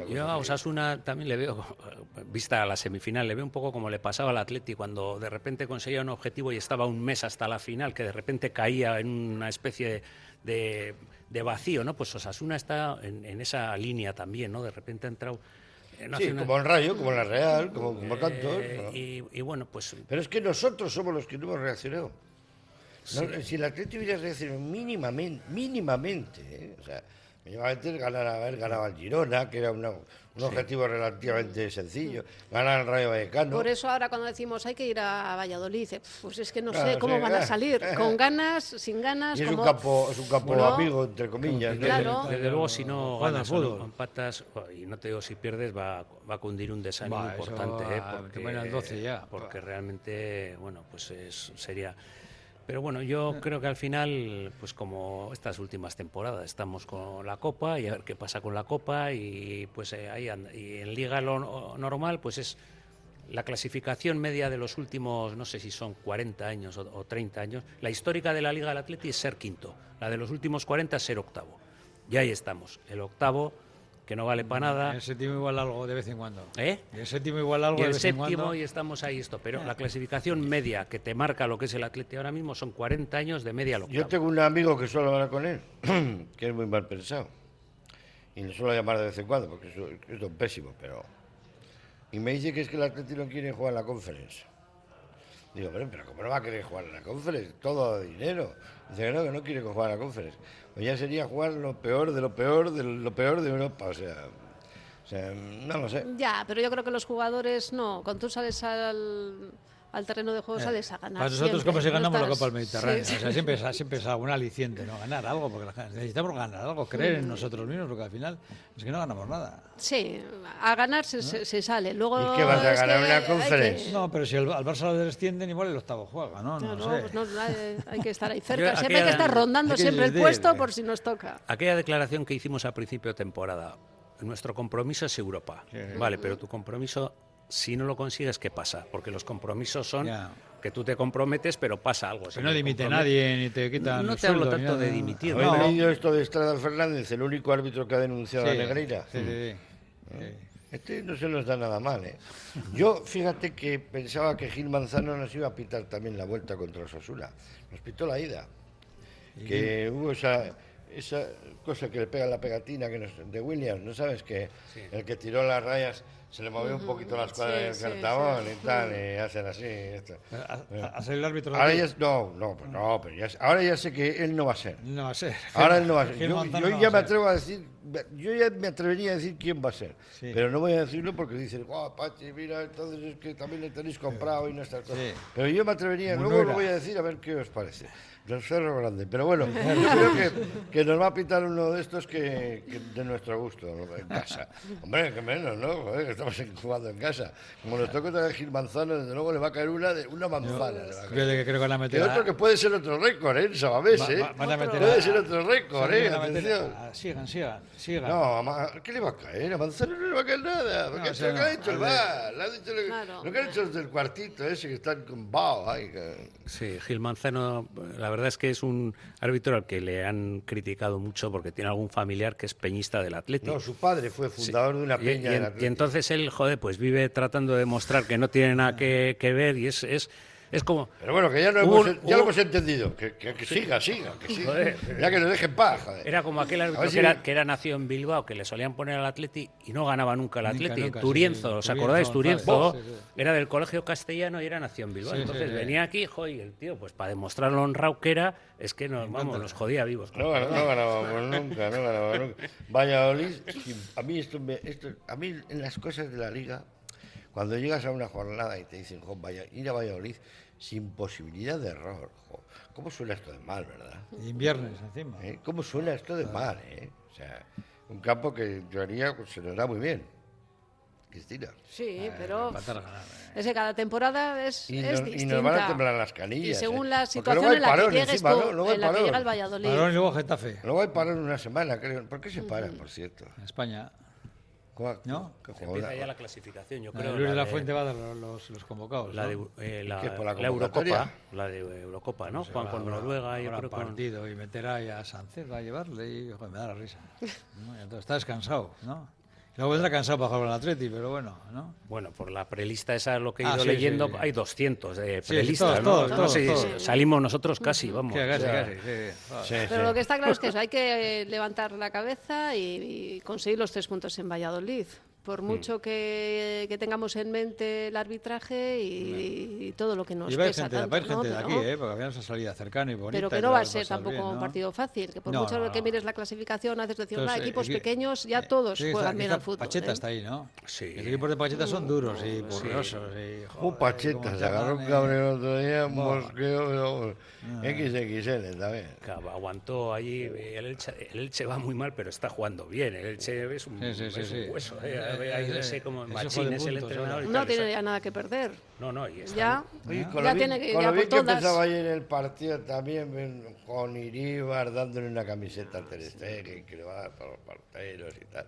Yo a. Osasuna también le veo, vista la semifinal, le veo un poco como le pasaba al Atleti cuando de repente conseguía un objetivo y estaba un mes hasta la final, que de repente caía en una especie de, de vacío, ¿no? Pues Osasuna está en, en esa línea también, ¿no? De repente ha entrado... eh, no Sí, como el Rayo, como la Real, como, como tantos. Eh, ¿no? y, y bueno, pues Pero es que nosotros somos los que no hemos reaccionado. No, Si el Atlético hubiera reaccionado mínimamente, mínimamente, ¿eh? o sea, mínimamente ganar, haber ganado al Girona, que era una- un objetivo relativamente sencillo, ganar al Rayo Vallecano. Por eso ahora cuando decimos hay que ir a Valladolid, dice, pues es que no Claro, sé cómo sí, van a eh, salir, eh. con ganas, sin ganas, y es un campo, es un campo Bueno, amigo, entre comillas. ¿no? Claro. Desde luego, si no ganas o empatas, y no te digo si pierdes, va, va a cundir un desánimo Va, importante. va- ¿eh? porque, ponen al 12 ya. Porque realmente, bueno, pues es- sería... Pero bueno, yo creo que al final, pues como estas últimas temporadas, estamos con la Copa y a ver qué pasa con la Copa y pues eh, ahí anda. y en Liga lo normal, pues es la clasificación media de los últimos, no sé si son 40 años o, o 30 años, la histórica de la Liga del Atleti es ser quinto, la de los últimos 40 es ser octavo. Y ahí estamos, el octavo, que no vale para nada. El séptimo igual algo de vez en cuando. ¿Eh? El séptimo igual algo Y de el vez en séptimo cuando. y estamos ahí esto, pero la clasificación media que te marca lo que es el Atleti ahora mismo son 40 años de media al octavo. Yo tengo un amigo que suelo hablar con él, que es muy mal pensado. Y le suelo llamar de vez en cuando, porque es, un pésimo, pero... Y me dice que es que el Atlético no quiere jugar en la conferencia. Digo, pero, pero ¿cómo no va a querer jugar en la conferencia? Todo dinero. Dice que no, que no quiere jugar en la conferencia. Pues ya sería jugar lo peor de lo peor de lo peor de Europa. O sea, o sea no lo sé. Ya, pero yo creo que los jugadores no. Cuando tú sales al, al terreno de juego, Eh, sales a ganar. Para nosotros, siempre. como si No ganamos la Copa del Mediterráneo. Sí, O sea, siempre, es- siempre es algún aliciente, ¿no? Ganar algo, porque necesitamos ganar algo, creer en nosotros mismos, porque al final es que no ganamos nada. Sí, a ganar se, se- se sale. Luego ¿Y qué vas a ganar una hay que- conferencia? No, pero si al, al Barça lo descienden, igual el octavo juega, ¿no? No, No, no, sé. pues no, hay, que estar ahí Yo cerca. Siempre hay que estar rondando siempre el puesto por si nos toca. Aquella declaración que hicimos a principio de temporada, nuestro compromiso es Europa. Vale, pero tu compromiso, si no lo consigues, ¿qué pasa? Porque los compromisos son que tú te comprometes, pero pasa algo. Que no dimite nadie, ni te quitan No te hablo tanto de dimitir. ¿Habéis ¿no? leído esto de Estrada Fernández, el único árbitro que ha denunciado Sí, a Negreira? sí, sí, sí. Este no se nos da nada mal, ¿eh? Yo, fíjate que pensaba que Gil Manzano nos iba a pitar también la vuelta contra Osasuna. Nos pitó la ida. Que hubo esa, esa cosa que le pega la pegatina que nos- de Williams, ¿no sabes? Que el que tiró las rayas se le movió un poquito la escuadra sí, del sí, cartabón sí. y tal, y hacen así. Esto. ¿Ha- ha salido el árbitro Ahora ya, no, no, pues no, pero ya, sé- ahora ya sé que él no va a ser. No va a ser. Ahora él no va a ser. Yo, Manzano yo no ya me atrevo a decir, yo ya me atrevería a decir quién va a ser. Sí. Pero no voy a decirlo porque dicen, guau, Pachi, mira, entonces es que también le tenéis comprado y no está todo. Sí. Pero yo me atrevería, luego lo voy a decir a ver qué os parece. Del Cerro Grande. Pero bueno, yo creo que, que nos va a pitar uno de estos que, que de nuestro gusto, ¿no? en casa. Hombre, que menos, ¿no? Joder, que estamos en- jugando en casa. Como nos toca traer Gil Manzano, desde luego le va a caer una, de, una manzana. caer. Fíjate que creo que van a meter a- otro que puede ser otro récord, ¿eh? El Sabamés, Va- ¿eh? va- van a meter puede a- ser otro récord, ¿eh? Atención. a- Sigan, sigan, sigan. No, Ma- ¿qué le va a caer? A Manzano no le va a caer nada. Porque No, es sí, lo que no. ha dicho el VAR. Lo, ha dicho Claro. lo que han dicho los del cuartito ese que están con Bao. Ay, que- Sí, Gil Manzano, la verdad es que es un árbitro al que le han criticado mucho porque tiene algún familiar que es peñista del Atlético. No, su padre fue fundador de una peña y, del en- Atlético. y entonces él, joder, pues vive tratando de demostrar que no tiene nada que, que ver y es, es, es como... Pero bueno, que ya, no Hubo hemos, un- ya lo hemos entendido. Que, que- que siga, siga, que siga. Joder. Ya que nos dejen paz, joder. Era como aquel árbitro que, era, que era nacido en Bilbao, que le solían poner al Atleti y no ganaba nunca el Atleti. nunca, Turienzo, ¿os acordáis? Turienzo Sí, sí. era del colegio castellano y era nacido en Bilbao. Entonces sí. venía aquí, jo, y el tío, pues para demostrar lo honrado que era, es que nos, vamos, nos jodía vivos. No, ganó- no ganábamos nunca, no ganábamos nunca. Valladolid, a mí esto, me- esto, a mí en las cosas de la liga, cuando llegas a una jornada y te dicen, jo, vaya, ir a Valladolid sin posibilidad de error, jo, ¿cómo suena esto de mal, verdad? Y viernes encima. ¿Eh? ¿Cómo suena esto de mal, eh? O sea, un campo que en teoría pues, se nos da muy bien. Cristina. Sí, pero ganar, eh. es que cada temporada es, Y es nos, y distinta. nos van a temblar las Y canillas. según ¿eh? la situación luego hay en la que parón llegues encima, tú, ¿no? Luego hay en la que parón. llega el Valladolid. Parón y luego Getafe. Luego hay parón una semana, creo. ¿Por qué se paran, por cierto? En España. ¿Cómo- ¿No? Se empieza ya la clasificación, yo La creo. de Luis de la Fuente va a dar los, los- convocados. La de, ¿no? eh, la, ¿Qué, por la la convocatoria? Eurocopa, la de Eurocopa, ¿no? Juan con Noruega, yo habrá creo con... partido y meterá ahí a Sánchez, va a llevarle y joder, me da la risa. ¿no? Y entonces está descansado, ¿no? Luego vendrá cansado para jugar al Atleti, pero bueno, ¿no? Bueno, por la prelista esa, lo que he Ah, ido sí, leyendo, sí, sí. hay 200 de Sí, prelistas, todos, ¿no? todos, No todos. Salimos nosotros casi, vamos. Casi, O sea, casi, sí, sí. Joder. Sí, Pero sí. lo que está claro es que eso, hay que eh, levantar la cabeza y, y conseguir los tres puntos en Valladolid. Por Mm. mucho que, que tengamos en mente el arbitraje y, y todo lo que nos Y pesa gente, tanto, va a ir ¿no? gente de Pero- aquí, ¿eh? Porque había esa salida cercana y bonita. Pero que no va a vas ser tampoco bien, un ¿no? partido fácil, que por No, mucho no, que no. mires la clasificación, haces decir, "Ah, eh, equipos equi- pequeños, ya eh, todos sí, juegan está- bien al fútbol. Pacheta ¿eh? está ahí, ¿no? Sí. Los equipos de Pacheta son duros y burrosos. Y, Pacheta, se agarró un eh. cabrón el otro día, mosqueo, XXL también. Aguantó allí. El Elche, el Elche va muy mal, pero está jugando bien. El Elche es un, Sí, sí, sí, es un sí. hueso. ¿eh? Eh, Ahí eh, como ese Machín de es el entrenador. No tiene ya nada que perder. No, no, y está- Ya, Oye, con ya lo tiene que con lo bien que empezaba ayer el partido también con Iríbar dándole una camiseta al Ter Stegen, que le va a dar para los porteros y tal.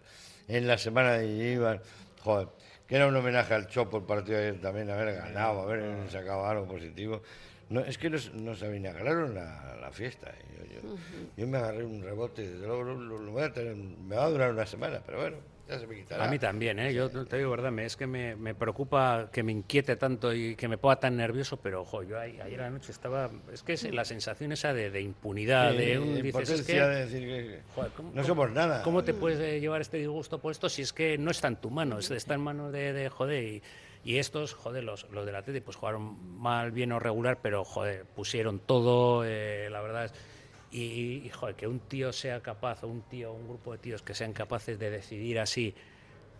En la semana de Iríbar, joder, que era un homenaje al Chopo el partido de ayer también, haber ganado, haber sacado algo positivo. No, es que nos, nos avinaglaron la, la fiesta. eh. Yo, yo- yo me agarré un rebote, desde luego lo, lo- lo voy a tener- me va a durar una semana, pero bueno, ya se me quitará. A mí también, ¿eh? Yo te digo verdad, me- es que me, me preocupa que me inquiete tanto y que me ponga tan nervioso, pero ojo, yo ahí- ayer anoche estaba, es que es la sensación esa de, de impunidad, Sí, de un dices, es que, de decir que joder, ¿cómo- no somos nada. ¿Cómo te puedes eh, llevar este disgusto por esto si es que no está en tu mano, es- está en manos de, de joder y, y estos, joder, los, los del Atleti pues jugaron mal, bien o regular, pero joder, pusieron todo, eh, la verdad es... Y, y, joder, que un tío sea capaz, o un tío, un grupo de tíos que sean capaces de decidir así,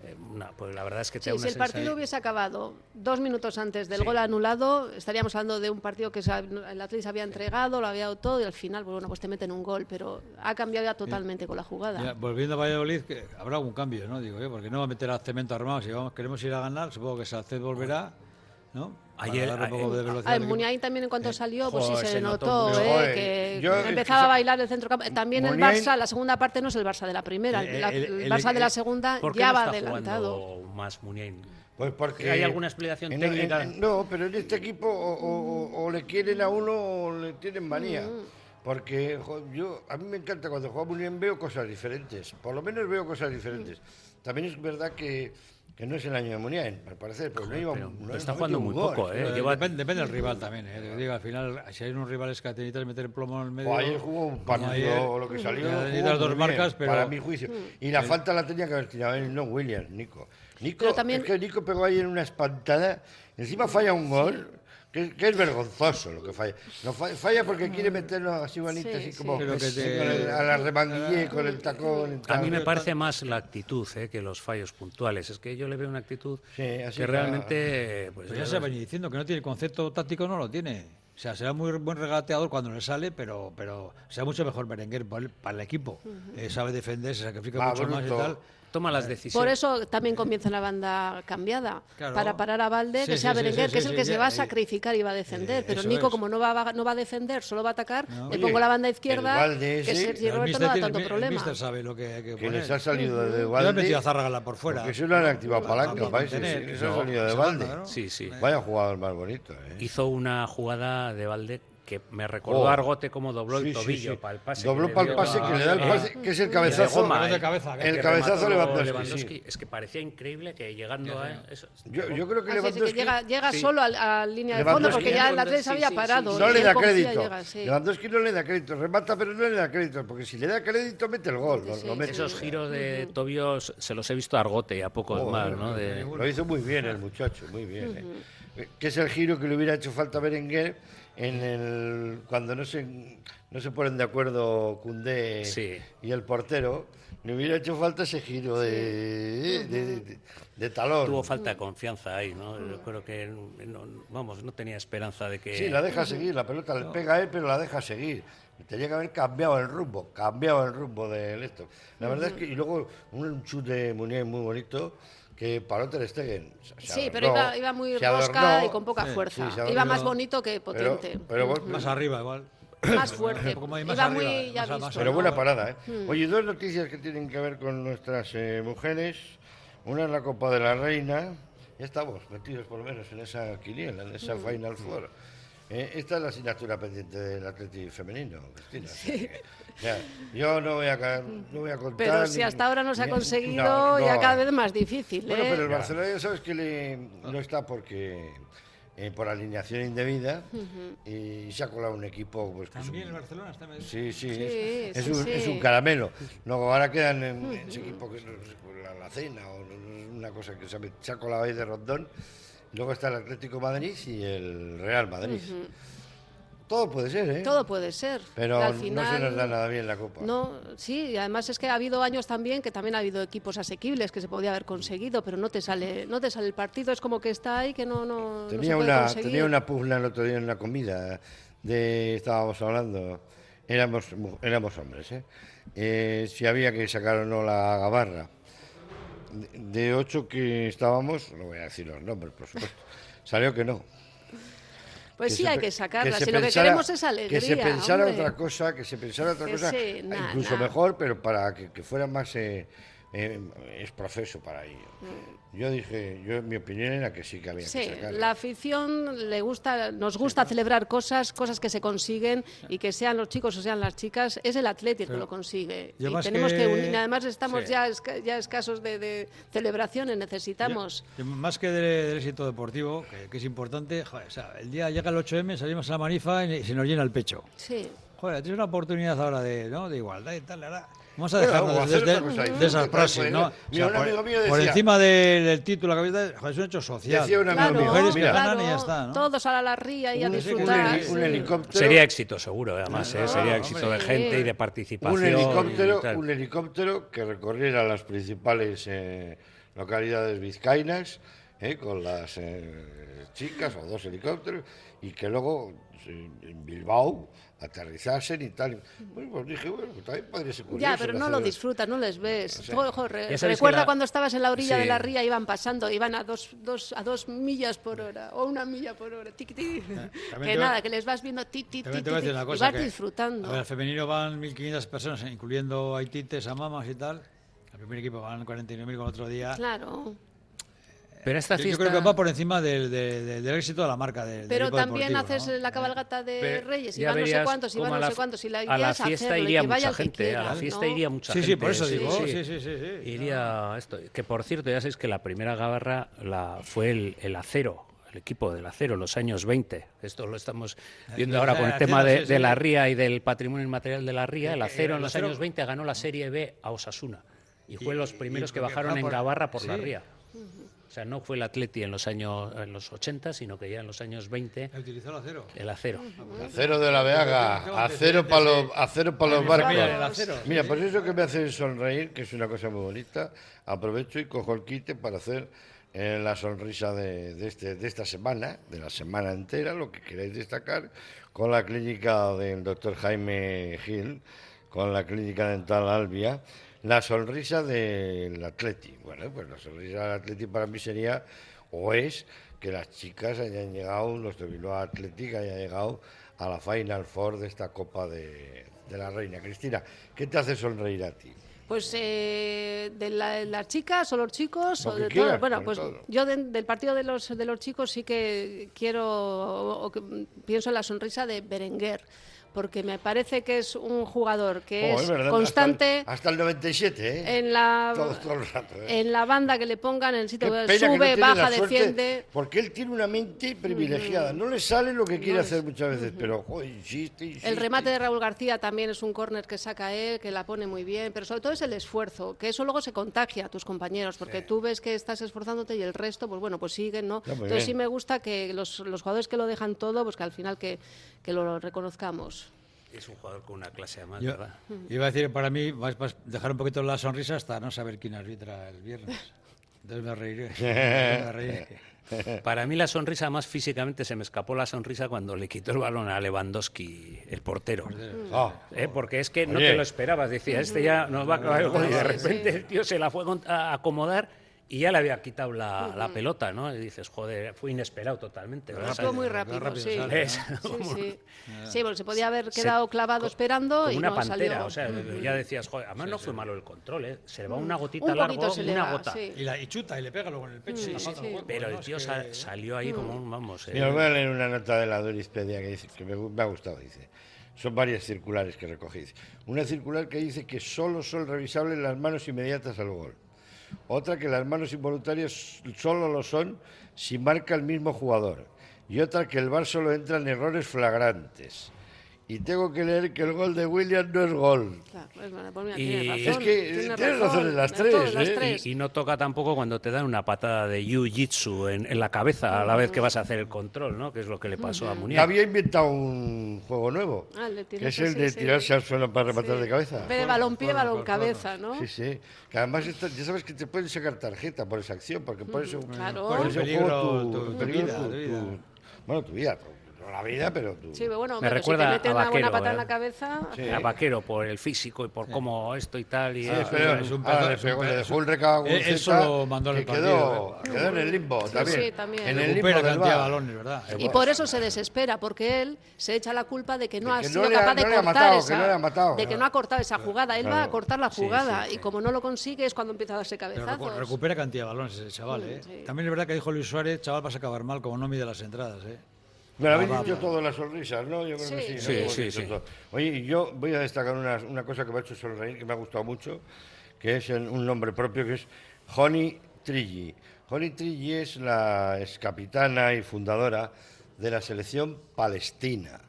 eh, pues la verdad es que te Sí, da si una el partido sensación- hubiese acabado dos minutos antes del Sí. gol anulado, estaríamos hablando de un partido que el Atlético se había entregado, lo había dado todo y al final, pues bueno, pues te meten un gol, pero ha cambiado ya totalmente con la jugada. Ya, volviendo a Valladolid, que habrá algún cambio, ¿no? Digo yo, porque no va a meter a cemento armado. Si vamos, queremos ir a ganar, supongo que Salced volverá, ¿no? Ayer- darle un poco de velocidad al en equipo. Muniain también en cuanto salió, pues sí se, se notó eh, que yo- empezaba es que a bailar el centro También el Muniain- Barça, la segunda parte no es el Barça de la primera, El- el- el, el- Barça de el- la segunda ¿Por qué ya no va está adelantado. más Muniain? Pues porque... ¿Hay alguna explicación en- técnica? en- no, pero en este equipo o, o- o- o le quieren a uno o le tienen manía. Porque jo, yo, a mí me encanta cuando juego muy bien, veo cosas diferentes. Por lo menos veo cosas diferentes. También es verdad que, que no es el año de Muniain, al parecer, pero no iba pero no está no jugando muy un gol. poco, ¿eh? Lleva- depende, depende del rival también. ¿eh? Digo, al final, si hay unos rivales que necesitas meter el plomo en el medio. O ayer jugó un partido, ayer, o lo que salió. ya jugó necesitas dos bien, marcas, pero. Para mi juicio. Y la falta la tenía que haber tirado él, no Williams, Nico. Nico, también- es que Nico pegó ayer una espantada. Encima falla un gol. Que, que es vergonzoso lo que falla. No fa- falla porque quiere meterlo así bonito, Sí, así sí. como Pero que sí, te- con el- a la remanguillé con el tacón. A mí me parece más la actitud ¿eh? que los fallos puntuales. Es que yo le veo una actitud Sí, así que que- realmente... Pues, Pues ya se venía diciendo que no tiene concepto táctico, no lo tiene. O sea, será muy buen regateador cuando le sale, pero, pero será mucho mejor Berenguer para el, para el equipo. Eh, sabe defender, se sacrifica Va, mucho más y tal. Toma las Por decisiones. eso también comienza la banda cambiada, Claro. para parar a Valde, Sí, que sea sí, Berenguer, sí, que es el que sí, se va a sacrificar y va a defender. Eh, Pero Nico, es. como no va, va- no va a defender, solo va a atacar, No. le Oye, pongo la banda el izquierda, Valde que ese- Sergi El Roberto no da tiene- tanto el problema. míster sabe lo que hay que Que poner. les ha salido de Yo le he Valde. metido a Zárraga por fuera. Porque eso no han activado Para- palanca, mantener, Les ha salido de Valde. Sí, sí. Vaya jugador más bonito, ¿eh? Hizo una jugada de Valde que me recordó Oh. a Argote como dobló Sí, el tobillo sí. para el pase. Dobló para el pase a- que le da el pase, que es el cabezazo. goma, eh, cabeza, que el cabezazo Lewandowski, sí. Es que parecía increíble que llegando a eso. Yo, yo creo que Ah, que Lewandowski... llega, llega sí. solo a, a línea de fondo Lewandowski porque ya Atleti se había sí, sí, parado. sí. No le da crédito. llega, sí. Lewandowski no le da crédito. Remata, pero no le da crédito. Porque si le da crédito, mete el gol. lo- Sí, lo sí, mete. Esos giros de tobillos se los he visto a Argote y a pocos Joder, más, ¿no? De- Lo hizo muy bien el muchacho, muy bien. eh. Que es el giro que le hubiera hecho falta a Berenguer en el, cuando no se, no se ponen de acuerdo Cundé Sí. y el portero. Le hubiera hecho falta ese giro de, de, de- de talón. Tuvo falta de confianza ahí, ¿no? Yo creo que, no- vamos, no tenía esperanza de que... Sí, la deja seguir, la pelota le pega a él, pero la deja seguir. Tenía que haber cambiado el rumbo, cambiado el rumbo del esto. La verdad es que, y luego un chute de Munier muy bonito que paró Ter Stegen. Sí, pero iba, iba muy se rosca adornó. y con poca Sí, fuerza. sí, iba más bonito que potente. pero, vos- Más arriba, igual. más fuerte. Más- iba arriba, muy ya más a- visto, más pero ¿no? buena parada, ¿eh? Hmm. Oye, dos noticias que tienen que ver con nuestras eh, mujeres. Una es la Copa de la Reina. Ya estamos metidos por lo menos en esa quiniela, en esa Final Four. Eh, esta es la asignatura pendiente del Atlético femenino, Cristina. o sea que, ya, yo no voy a, ca- no voy a contar. Pero si hasta ahora no se ha ni- conseguido, no, ya cada vez más difícil. Bueno, ¿eh? pero el Barcelona ya sabes que le- no está porque eh, por alineación indebida y se ha colado un equipo pues, que es También un- el Barcelona está medio- Sí, sí, Sí, es, es sí, un, sí. es un caramelo. Luego ahora quedan en ese equipo que es la, la cena o una cosa que se ha, met- se ha colado ahí de rondón. Luego está el Atlético Madrid y el Real Madrid. Todo puede ser, ¿eh? Todo puede ser. Pero al no se final, nos da nada bien la Copa. No, sí, y además es que ha habido años también que también ha habido equipos asequibles que se podía haber conseguido, pero no te sale, no te sale el partido, es como que está ahí que no, no, no se Tenía puede una, conseguir. tenía una pugna el otro día en la comida, de, estábamos hablando, éramos, éramos hombres, ¿eh? Eh, si había que sacar o no la gabarra. De, de ocho que estábamos, no voy a decir los nombres, por supuesto, salió que no. Pues Que sí, se hay que sacarla, si lo que queremos es alegría. Que se pensara hombre. otra cosa, que se pensara otra Que cosa, incluso mejor, pero para que, que fuera más eh, eh, es profeso para ello. Yo dije, yo mi opinión era que sí que había. Sí, que sacarla. la afición le gusta, nos gusta celebrar cosas, cosas que se consiguen y que sean los chicos o sean las chicas, es el Atlético que lo consigue. Y tenemos que, que- unir, además estamos Sí. ya, esca- ya escasos de, de celebraciones, necesitamos. Yo- Más que del, éxito deportivo, que, que es importante, joder, o sea, el día llega el 8M, salimos a la manifa y se nos llena el pecho. Sí. Joder, tienes una oportunidad ahora de, ¿no? de igualdad y tal, ahora. Vamos a Bueno, dejarnos o de, esas tal, frases, ¿no? mira, un por, amigo mío por decía- encima del, del título, la cabeza, joder, es un hecho social. Decía un amigo Claro, mío, mujeres que mira, ganan y ya está, ¿no? todos a la ría y a Un- un, disfrutar. un helicóptero. Sería éxito seguro, además, ¿eh? sería hombre. éxito de gente y de participación. Un helicóptero, y tal. un helicóptero que recorriera las principales eh, localidades vizcaínas eh, con las eh, chicas o dos helicópteros y que luego en Bilbao aterrizasen y tal. Bueno, pues dije, bueno, pues también podría ser curioso. Ya, pero no lo disfrutas, no les ves. O sea, jo, re- recuerda la- cuando estabas en la orilla Sí. de la ría, iban pasando, iban a dos, dos, a dos millas por hora, o una milla por hora, tiqui. también que nada, voy- que les vas viendo ti, ti, ti, y vas que, disfrutando. A ver, al femenino van 1.500 personas, incluyendo haitites, a mamas y tal. Al primer equipo van 49.000 con otro día. Claro. Pero esta yo- fiesta... Yo creo que va por encima del, del- del- del éxito de la marca. del- Pero también haces ¿no? la cabalgata de Pero Reyes, y van no sé cuántos, y van no a la sé cuántos, y la a la es fiesta iría que vaya mucha gente, a la fiesta ¿no? iría mucha Sí, sí, gente. por eso digo, sí, sí, sí, sí. Iría esto. Que por cierto, ya sabéis que la primera gabarra la, fue el, el acero, el equipo del acero, en los años 20. Esto lo estamos viendo ahora con el tema de, sí, sí. de la ría y del patrimonio inmaterial de la ría. El Eh, acero eh, en los años 20 ganó la Serie B a Osasuna. Y fue los primeros que bajaron en Gabarra por la sí. O sea, no fue el Atleti en los años en los 80, sino que ya en los años 20 Utilizó el acero. el acero. Acero de la Veaga, acero para los, acero pa' los barcos. Mira. Mira, pues eso que me hace sonreír, que es una cosa muy bonita, aprovecho y cojo el quite para hacer eh, la sonrisa de, de este, de esta semana, de la semana entera, lo que queráis destacar, con la clínica del doctor Jaime Gil, con la clínica dental Albia, la sonrisa del Atleti. Bueno, pues la sonrisa del Atleti para mí sería, o es, que las chicas hayan llegado, los de Bilbao Athletic hayan llegado a la Final Four de esta Copa de, de la Reina. Cristina, ¿qué te hace sonreír a ti? Pues eh, de la- las chicas o los chicos o de quieras, todo. Bueno, pues todo. yo de- del partido de los de los chicos sí que quiero o, o que pienso en la sonrisa de Berenguer porque me parece que es un jugador que Oh, es verdad, constante Hasta el, hasta el 97, ¿eh? en la todo, todo el rato. ¿eh? en la banda que le pongan en el sitio que no sube, baja, suerte, defiende. Porque él tiene una mente privilegiada. No le sale lo que quiere No hacer es- muchas veces, pero joder, insiste, insiste. El remate de Raúl García también es un córner que saca él, que la pone muy bien, pero sobre todo es el esfuerzo, que eso luego se contagia a tus compañeros, porque tú ves que estás esforzándote y el resto, pues bueno, pues siguen, ¿no? Entonces sí me gusta que los, los jugadores que lo dejan todo, pues que al final que, que lo reconozcamos. Es un jugador con una clase además, Yo ¿verdad? iba a decir, para mí, vas a dejar un poquito la sonrisa hasta no saber quién arbitra el viernes. Entonces me reiré. me reiré. Para mí la sonrisa más físicamente se me escapó la sonrisa cuando le quitó el balón a Lewandowski, el portero. Ah. ¿Eh? Porque es que no Oye. te lo esperabas, decía, este ya nos va a acabar el gol y de repente el tío se la fue a acomodar y ya le había quitado la, la pelota, ¿no? Y dices, joder, fue inesperado totalmente. ¿verdad? Fue muy rápido, rápido sí. Sí, como- sí. Sí, porque se podía haber Se- quedado clavado esperando como y una no pantera, salió. o sea, ya decías, joder, además no fue malo el control, ¿eh? se le va una gotita Un largo, se le una va, gota. sí. Y, la, y chuta y le pega luego en el pecho. Sí, y la cuerpo, Pero el tío que- salió ahí como un, vamos... eh, Mira, voy a leer una nota de la Dorispedia que, dice, que me, me ha gustado. Dice: Son varias circulares que recogéis. Una circular que dice que solo son revisables las manos inmediatas al gol. Otra que las manos involuntarias solo lo son si marca el mismo jugador. Y otra que el VAR solo entra en errores flagrantes. Y tengo que leer que el gol de William no es gol. Claro, pues, pues mira, Y- tienes razón, Es que tienes tienes razón en las tres, las ¿eh? tres. Y, y no toca tampoco cuando te dan una patada de jiu-jitsu en, en la cabeza a la vez que vas a hacer el control, ¿no? Que es lo que le pasó a Munier. Había inventado un juego nuevo, Ah, el de que es tirarse, el de sí. tirarse al suelo para rematar Sí. de cabeza. De balón pie, balón cabeza, ¿no? Sí, sí. Que además está- ya sabes que te pueden sacar tarjeta por esa acción, porque por eso claro. por Pone eso en peligro juego tu- tu vida, tu- bueno, tu vida, la vida, pero tu... Sí, pero bueno, Me recuerda si te meten a una buena Vaquero, patada en ¿eh? la cabeza... Sí. A Vaquero por el físico y por cómo esto y tal. Y Sí, pero es un es un pegó- le pedazo- dejó un recado Él- él solo mandó en que el quedó, partido, quedó en el limbo también. sí, también. En el limbo del balones, ¿verdad? Y por eso se desespera, porque él se echa la culpa de que no De ha que sido no ha- capaz de no cortar matado, que esa, no le ha matado. de que no ha cortado esa jugada. Él va a cortar la jugada y como no lo consigue es cuando empieza a darse cabezazos. recupera cantidad de balones ese chaval, Mm, ¿eh? También es verdad que dijo Luis Suárez, chaval, vas a acabar mal como no mide las entradas, ¿eh? Me lo habéis va, dicho todas las sonrisas, ¿no? Yo creo que Sí. sí. Sí, ¿no? Sí, sí. todo. Oye, yo voy a destacar una, una cosa que me ha hecho sonreír, que me ha gustado mucho, que es en un nombre propio, que es Honey Trilli. Honey Trilli es la excapitana y fundadora de la selección palestina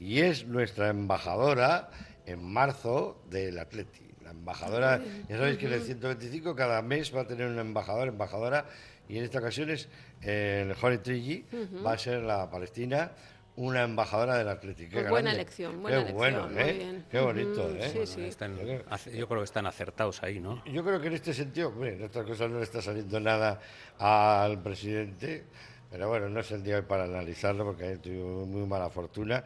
y es nuestra embajadora en marzo del Atleti. La embajadora, ya sabéis que en el 125 cada mes va a tener un embajador, embajadora, y en esta ocasión es eh, el Honey Trilli, va a ser la palestina una embajadora del Atleti. Qué Pues buena grande. elección, buena Qué bueno, elección, muy ¿eh? bien. Qué bonito, ¿eh? sí, sí. están- yo creo que están acertados ahí, ¿no? Yo creo que en este sentido, hombre, en otras cosas no le está saliendo nada al presidente, pero bueno, no es el día hoy para analizarlo porque ayer tuvo muy mala fortuna.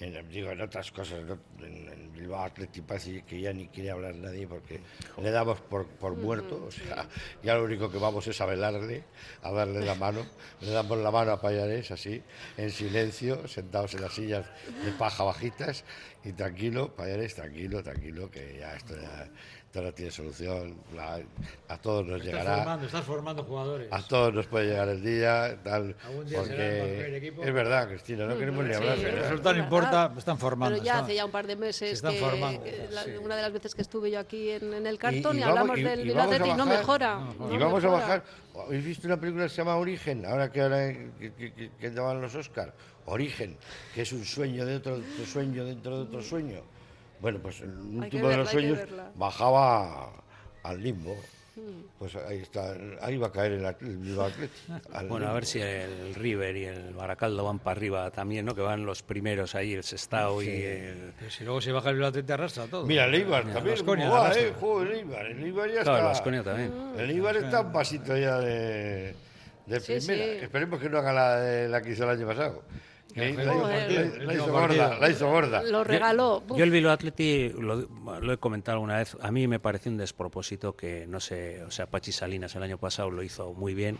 En, digo, en otras cosas, ¿no? en, en Bilbao Athletic parece que ya ni quiere hablar nadie porque le damos por, por muerto, o sea, ya lo único que vamos es a velarle, a darle la mano, le damos la mano a Payares así, en silencio, sentados en las sillas de paja bajitas y tranquilo, Payares, tranquilo, tranquilo, que ya esto ya, todo tiene solución, la- a todos nos Estás llegará. formando, estás formando jugadores. A todos nos puede llegar el día, tal, Algún día será el porque equipo. es verdad, Cristina, no queremos ni Sí, hablar. ¿verdad? El resultado no importa, están formando. Pero ya están- hace ya un par de meses que, formando. que la- Sí. una de las veces que estuve yo aquí en, en el cartón y, vamos- hablamos y- del y Bilbao vamos a Athletic, no mejora. Y no vamos a mejora. bajar. ¿Habéis visto una película que se llama Origen? Ahora que, ahora que, que- que- que daban los Oscars. Origen, que es un sueño dentro de otro sueño dentro de otro sueño. Bueno, pues el último que de verla, los sueños verla. bajaba al limbo. Hmm. Pues ahí está, ahí va a caer el, el al Bueno, a ver si el River y el Baracaldo van para arriba también, ¿no? Que van los primeros ahí, el Sestao y el... Pero si luego se baja el Bilbao te arrastra todo. Mira, el Mira, también, Baskonia ¿cómo va, arrastra. eh? Joder, el Eibar, el Eibar ya Claro, el está. Baskonia también. El Eibar está un pasito ya de, de Sí, primera. sí. Esperemos que no haga la, la que hizo el año pasado. Joder. la, hizo- gorda, la hizo gorda. Lo regaló. Buf. Yo el Bilbao Atleti, lo, lo he comentado alguna vez, a mí me parece un despropósito que, no sé, o sea, Pachi Salinas el año pasado lo hizo muy bien.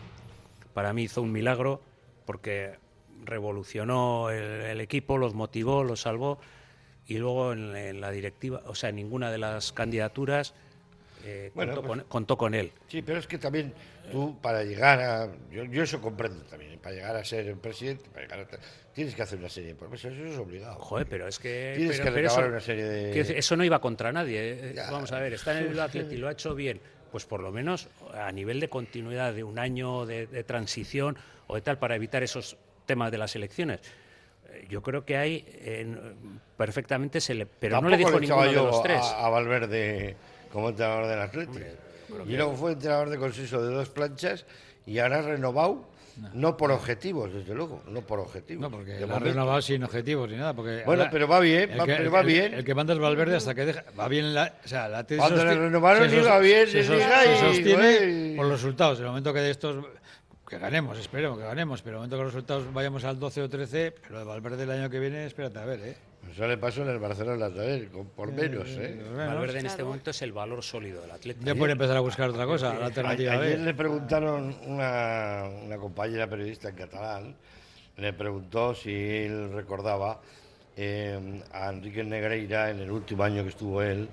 Para mí hizo un milagro porque revolucionó el, el equipo, los motivó, los salvó y luego en, en la directiva, o sea, en ninguna de las candidaturas eh, Bueno, contó, pues- con, contó con él. Sí, pero es que también tú, para llegar a. Yo, yo eso comprendo también. Para llegar a ser el presidente, para llegar a- tienes que hacer una serie de promesas. Eso es obligado. Joder, pero es que. Tienes pero- que pero recabar eso, una serie de- eso no iba contra nadie. eh. Ya, Vamos a ver, está en el. Athletic, lo ha hecho bien. Pues por lo menos a nivel de continuidad de un año de, de transición o de tal, para evitar esos temas de las elecciones. Eh, Yo creo que hay eh, perfectamente se le, pero no le dijo ninguno de los tres. A, a Valverde como entrenador del Atlético. Y luego fue entrenador de consenso de dos planchas y ahora renovado, no, por objetivos, desde luego, no por objetivos. No, porque la ha renovado sin objetivos ni nada. Porque Bueno, pero va bien, va- que- pero el- va el- bien. El que manda es Valverde hasta que deja. Va bien la. O sea, la tesis Cuando le renovaron iba bien, se en sos- Liga se sostiene por los resultados. En el momento que de estos. Que ganemos, esperemos que ganemos, pero en el momento que los resultados vayamos al 12 o 13, pero de Valverde el año que viene, espérate a ver, ¿eh? Eso le pasó en el Barcelona también, con, por menos, ¿eh? Valverde en este momento es el valor sólido del Atlético. Ya puede empezar a buscar otra cosa, la alternativa Ayer le preguntaron una, una compañera periodista en catalán, le preguntó si él recordaba eh, a Enrique Negreira en el último año que estuvo él,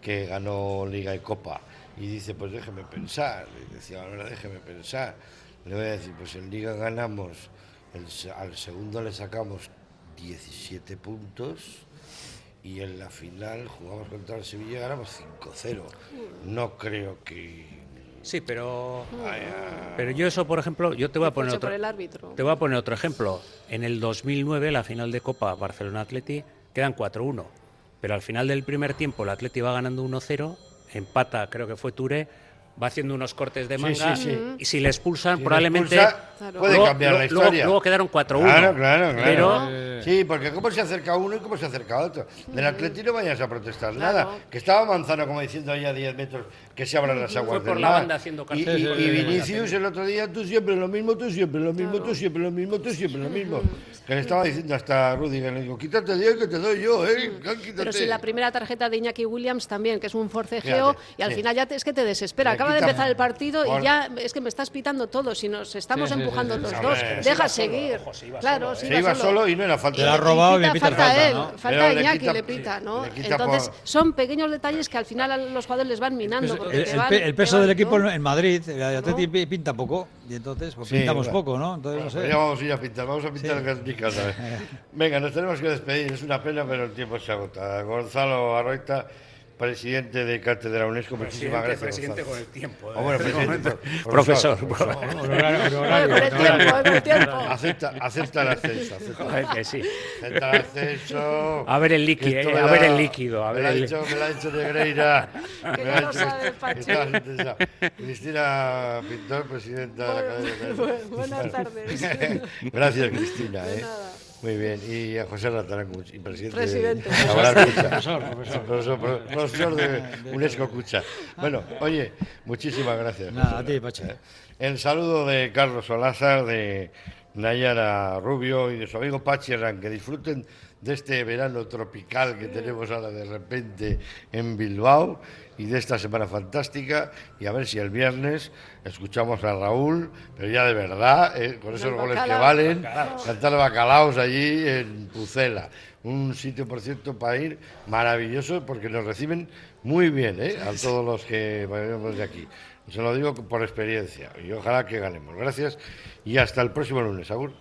que ganó Liga y Copa. Y dice, pues déjeme pensar. Y decía, ahora déjeme pensar. Le voy a decir, pues en Liga ganamos, el al segundo le sacamos 17 puntos y en la final jugamos contra el Sevilla y ganamos 5-0. No creo que... Sí, pero pero yo eso, por ejemplo, yo te voy a poner otro por el árbitro. Te voy a poner otro ejemplo. En el 2009, la final de Copa Barcelona-Atleti, quedan 4-1. Pero al final del primer tiempo, el Atleti va ganando 1-0, empata, creo que fue Touré, va haciendo unos cortes de Sí, manga sí, sí. y si le expulsan, Si le probablemente. expulsa, Claro. puede cambiar la luego- historia. Luego, quedaron 4-1. Claro, claro, claro. Pero. Sí, porque cómo se acerca uno y cómo se acerca otro. Del Atleti no vayas a protestar Claro. nada. Que estaba Manzano como diciendo ahí a 10 metros que se abran las Fue aguas por del la mar. banda haciendo y, y- y. Vinicius el otro día, tú siempre lo mismo, tú siempre lo mismo, tú siempre lo mismo, tú siempre lo mismo. Que le estaba diciendo hasta Rudiger, le digo, quítate Dios que te doy yo, ¿eh? Quítate. Pero si la primera tarjeta de Iñaki Williams también, que es un forcejeo, Fíjate, y al sí. final ya te- es que te desespera. Acaba de empezar el partido Por- y ya es que me estás pitando todo. Si nos estamos Sí, sí, empujando sí, sí, los sí. dos, deja seguir. ojo, se iba claro, solo, se. Se iba solo y no era falta. La ha robado y me Pita, falta falta, él, ¿no? falta le Iñaki, le pita, ¿no? le quita Entonces, por- son pequeños detalles que al final a los jugadores les van minando. El, peso del equipo en Madrid, el Atleti pi- pinta poco, y entonces pues, Sí, pintamos bueno. poco, ¿no? Entonces, no sé. ya vamos a ir a pintar, vamos a pintar Sí. en mi casa. Venga, nos tenemos que despedir, es una pena, pero el tiempo se agota. Gonzalo Arroita, presidente de Cátedra UNESCO, muchísimas gracias. presidente con el tiempo, bueno, ¿eh? presidente, Profesor, el el. Acepta, acepta el ascenso. Acepta, que sí. acepta el ascenso. A ver el líquido, eh, me a ver la- el líquido, a me ver lo ha el- dicho, me lo ha dicho Negreira. Que me ya ha dicho-. Cristina Pintor, presidenta de la Academia de Bu- buenas tardes. Gracias, Cristina. De ¿eh? Muy bien. Y a José Ratarán, y presidente Presidente. de. Profesor, profesor. Profesor, pro- profesor de UNESCO Cucha. Bueno, oye, muchísimas gracias. Nada, a ti. Eh, El saludo de Carlos Solázar, de Nayara Rubio y de su amigo Pachi Herrán. Que disfruten de este verano tropical que tenemos ahora de repente en Bilbao y de esta semana fantástica y a ver si el viernes escuchamos a Raúl, pero ya de verdad, eh, con esos goles que valen, Bacalaos. cantar bacalaos allí en Pucela. Un sitio, por cierto, para ir maravilloso porque nos reciben muy bien ¿eh? a todos los que vayamos de aquí. Se lo digo por experiencia y ojalá que ganemos. Gracias y hasta el próximo lunes. Agur.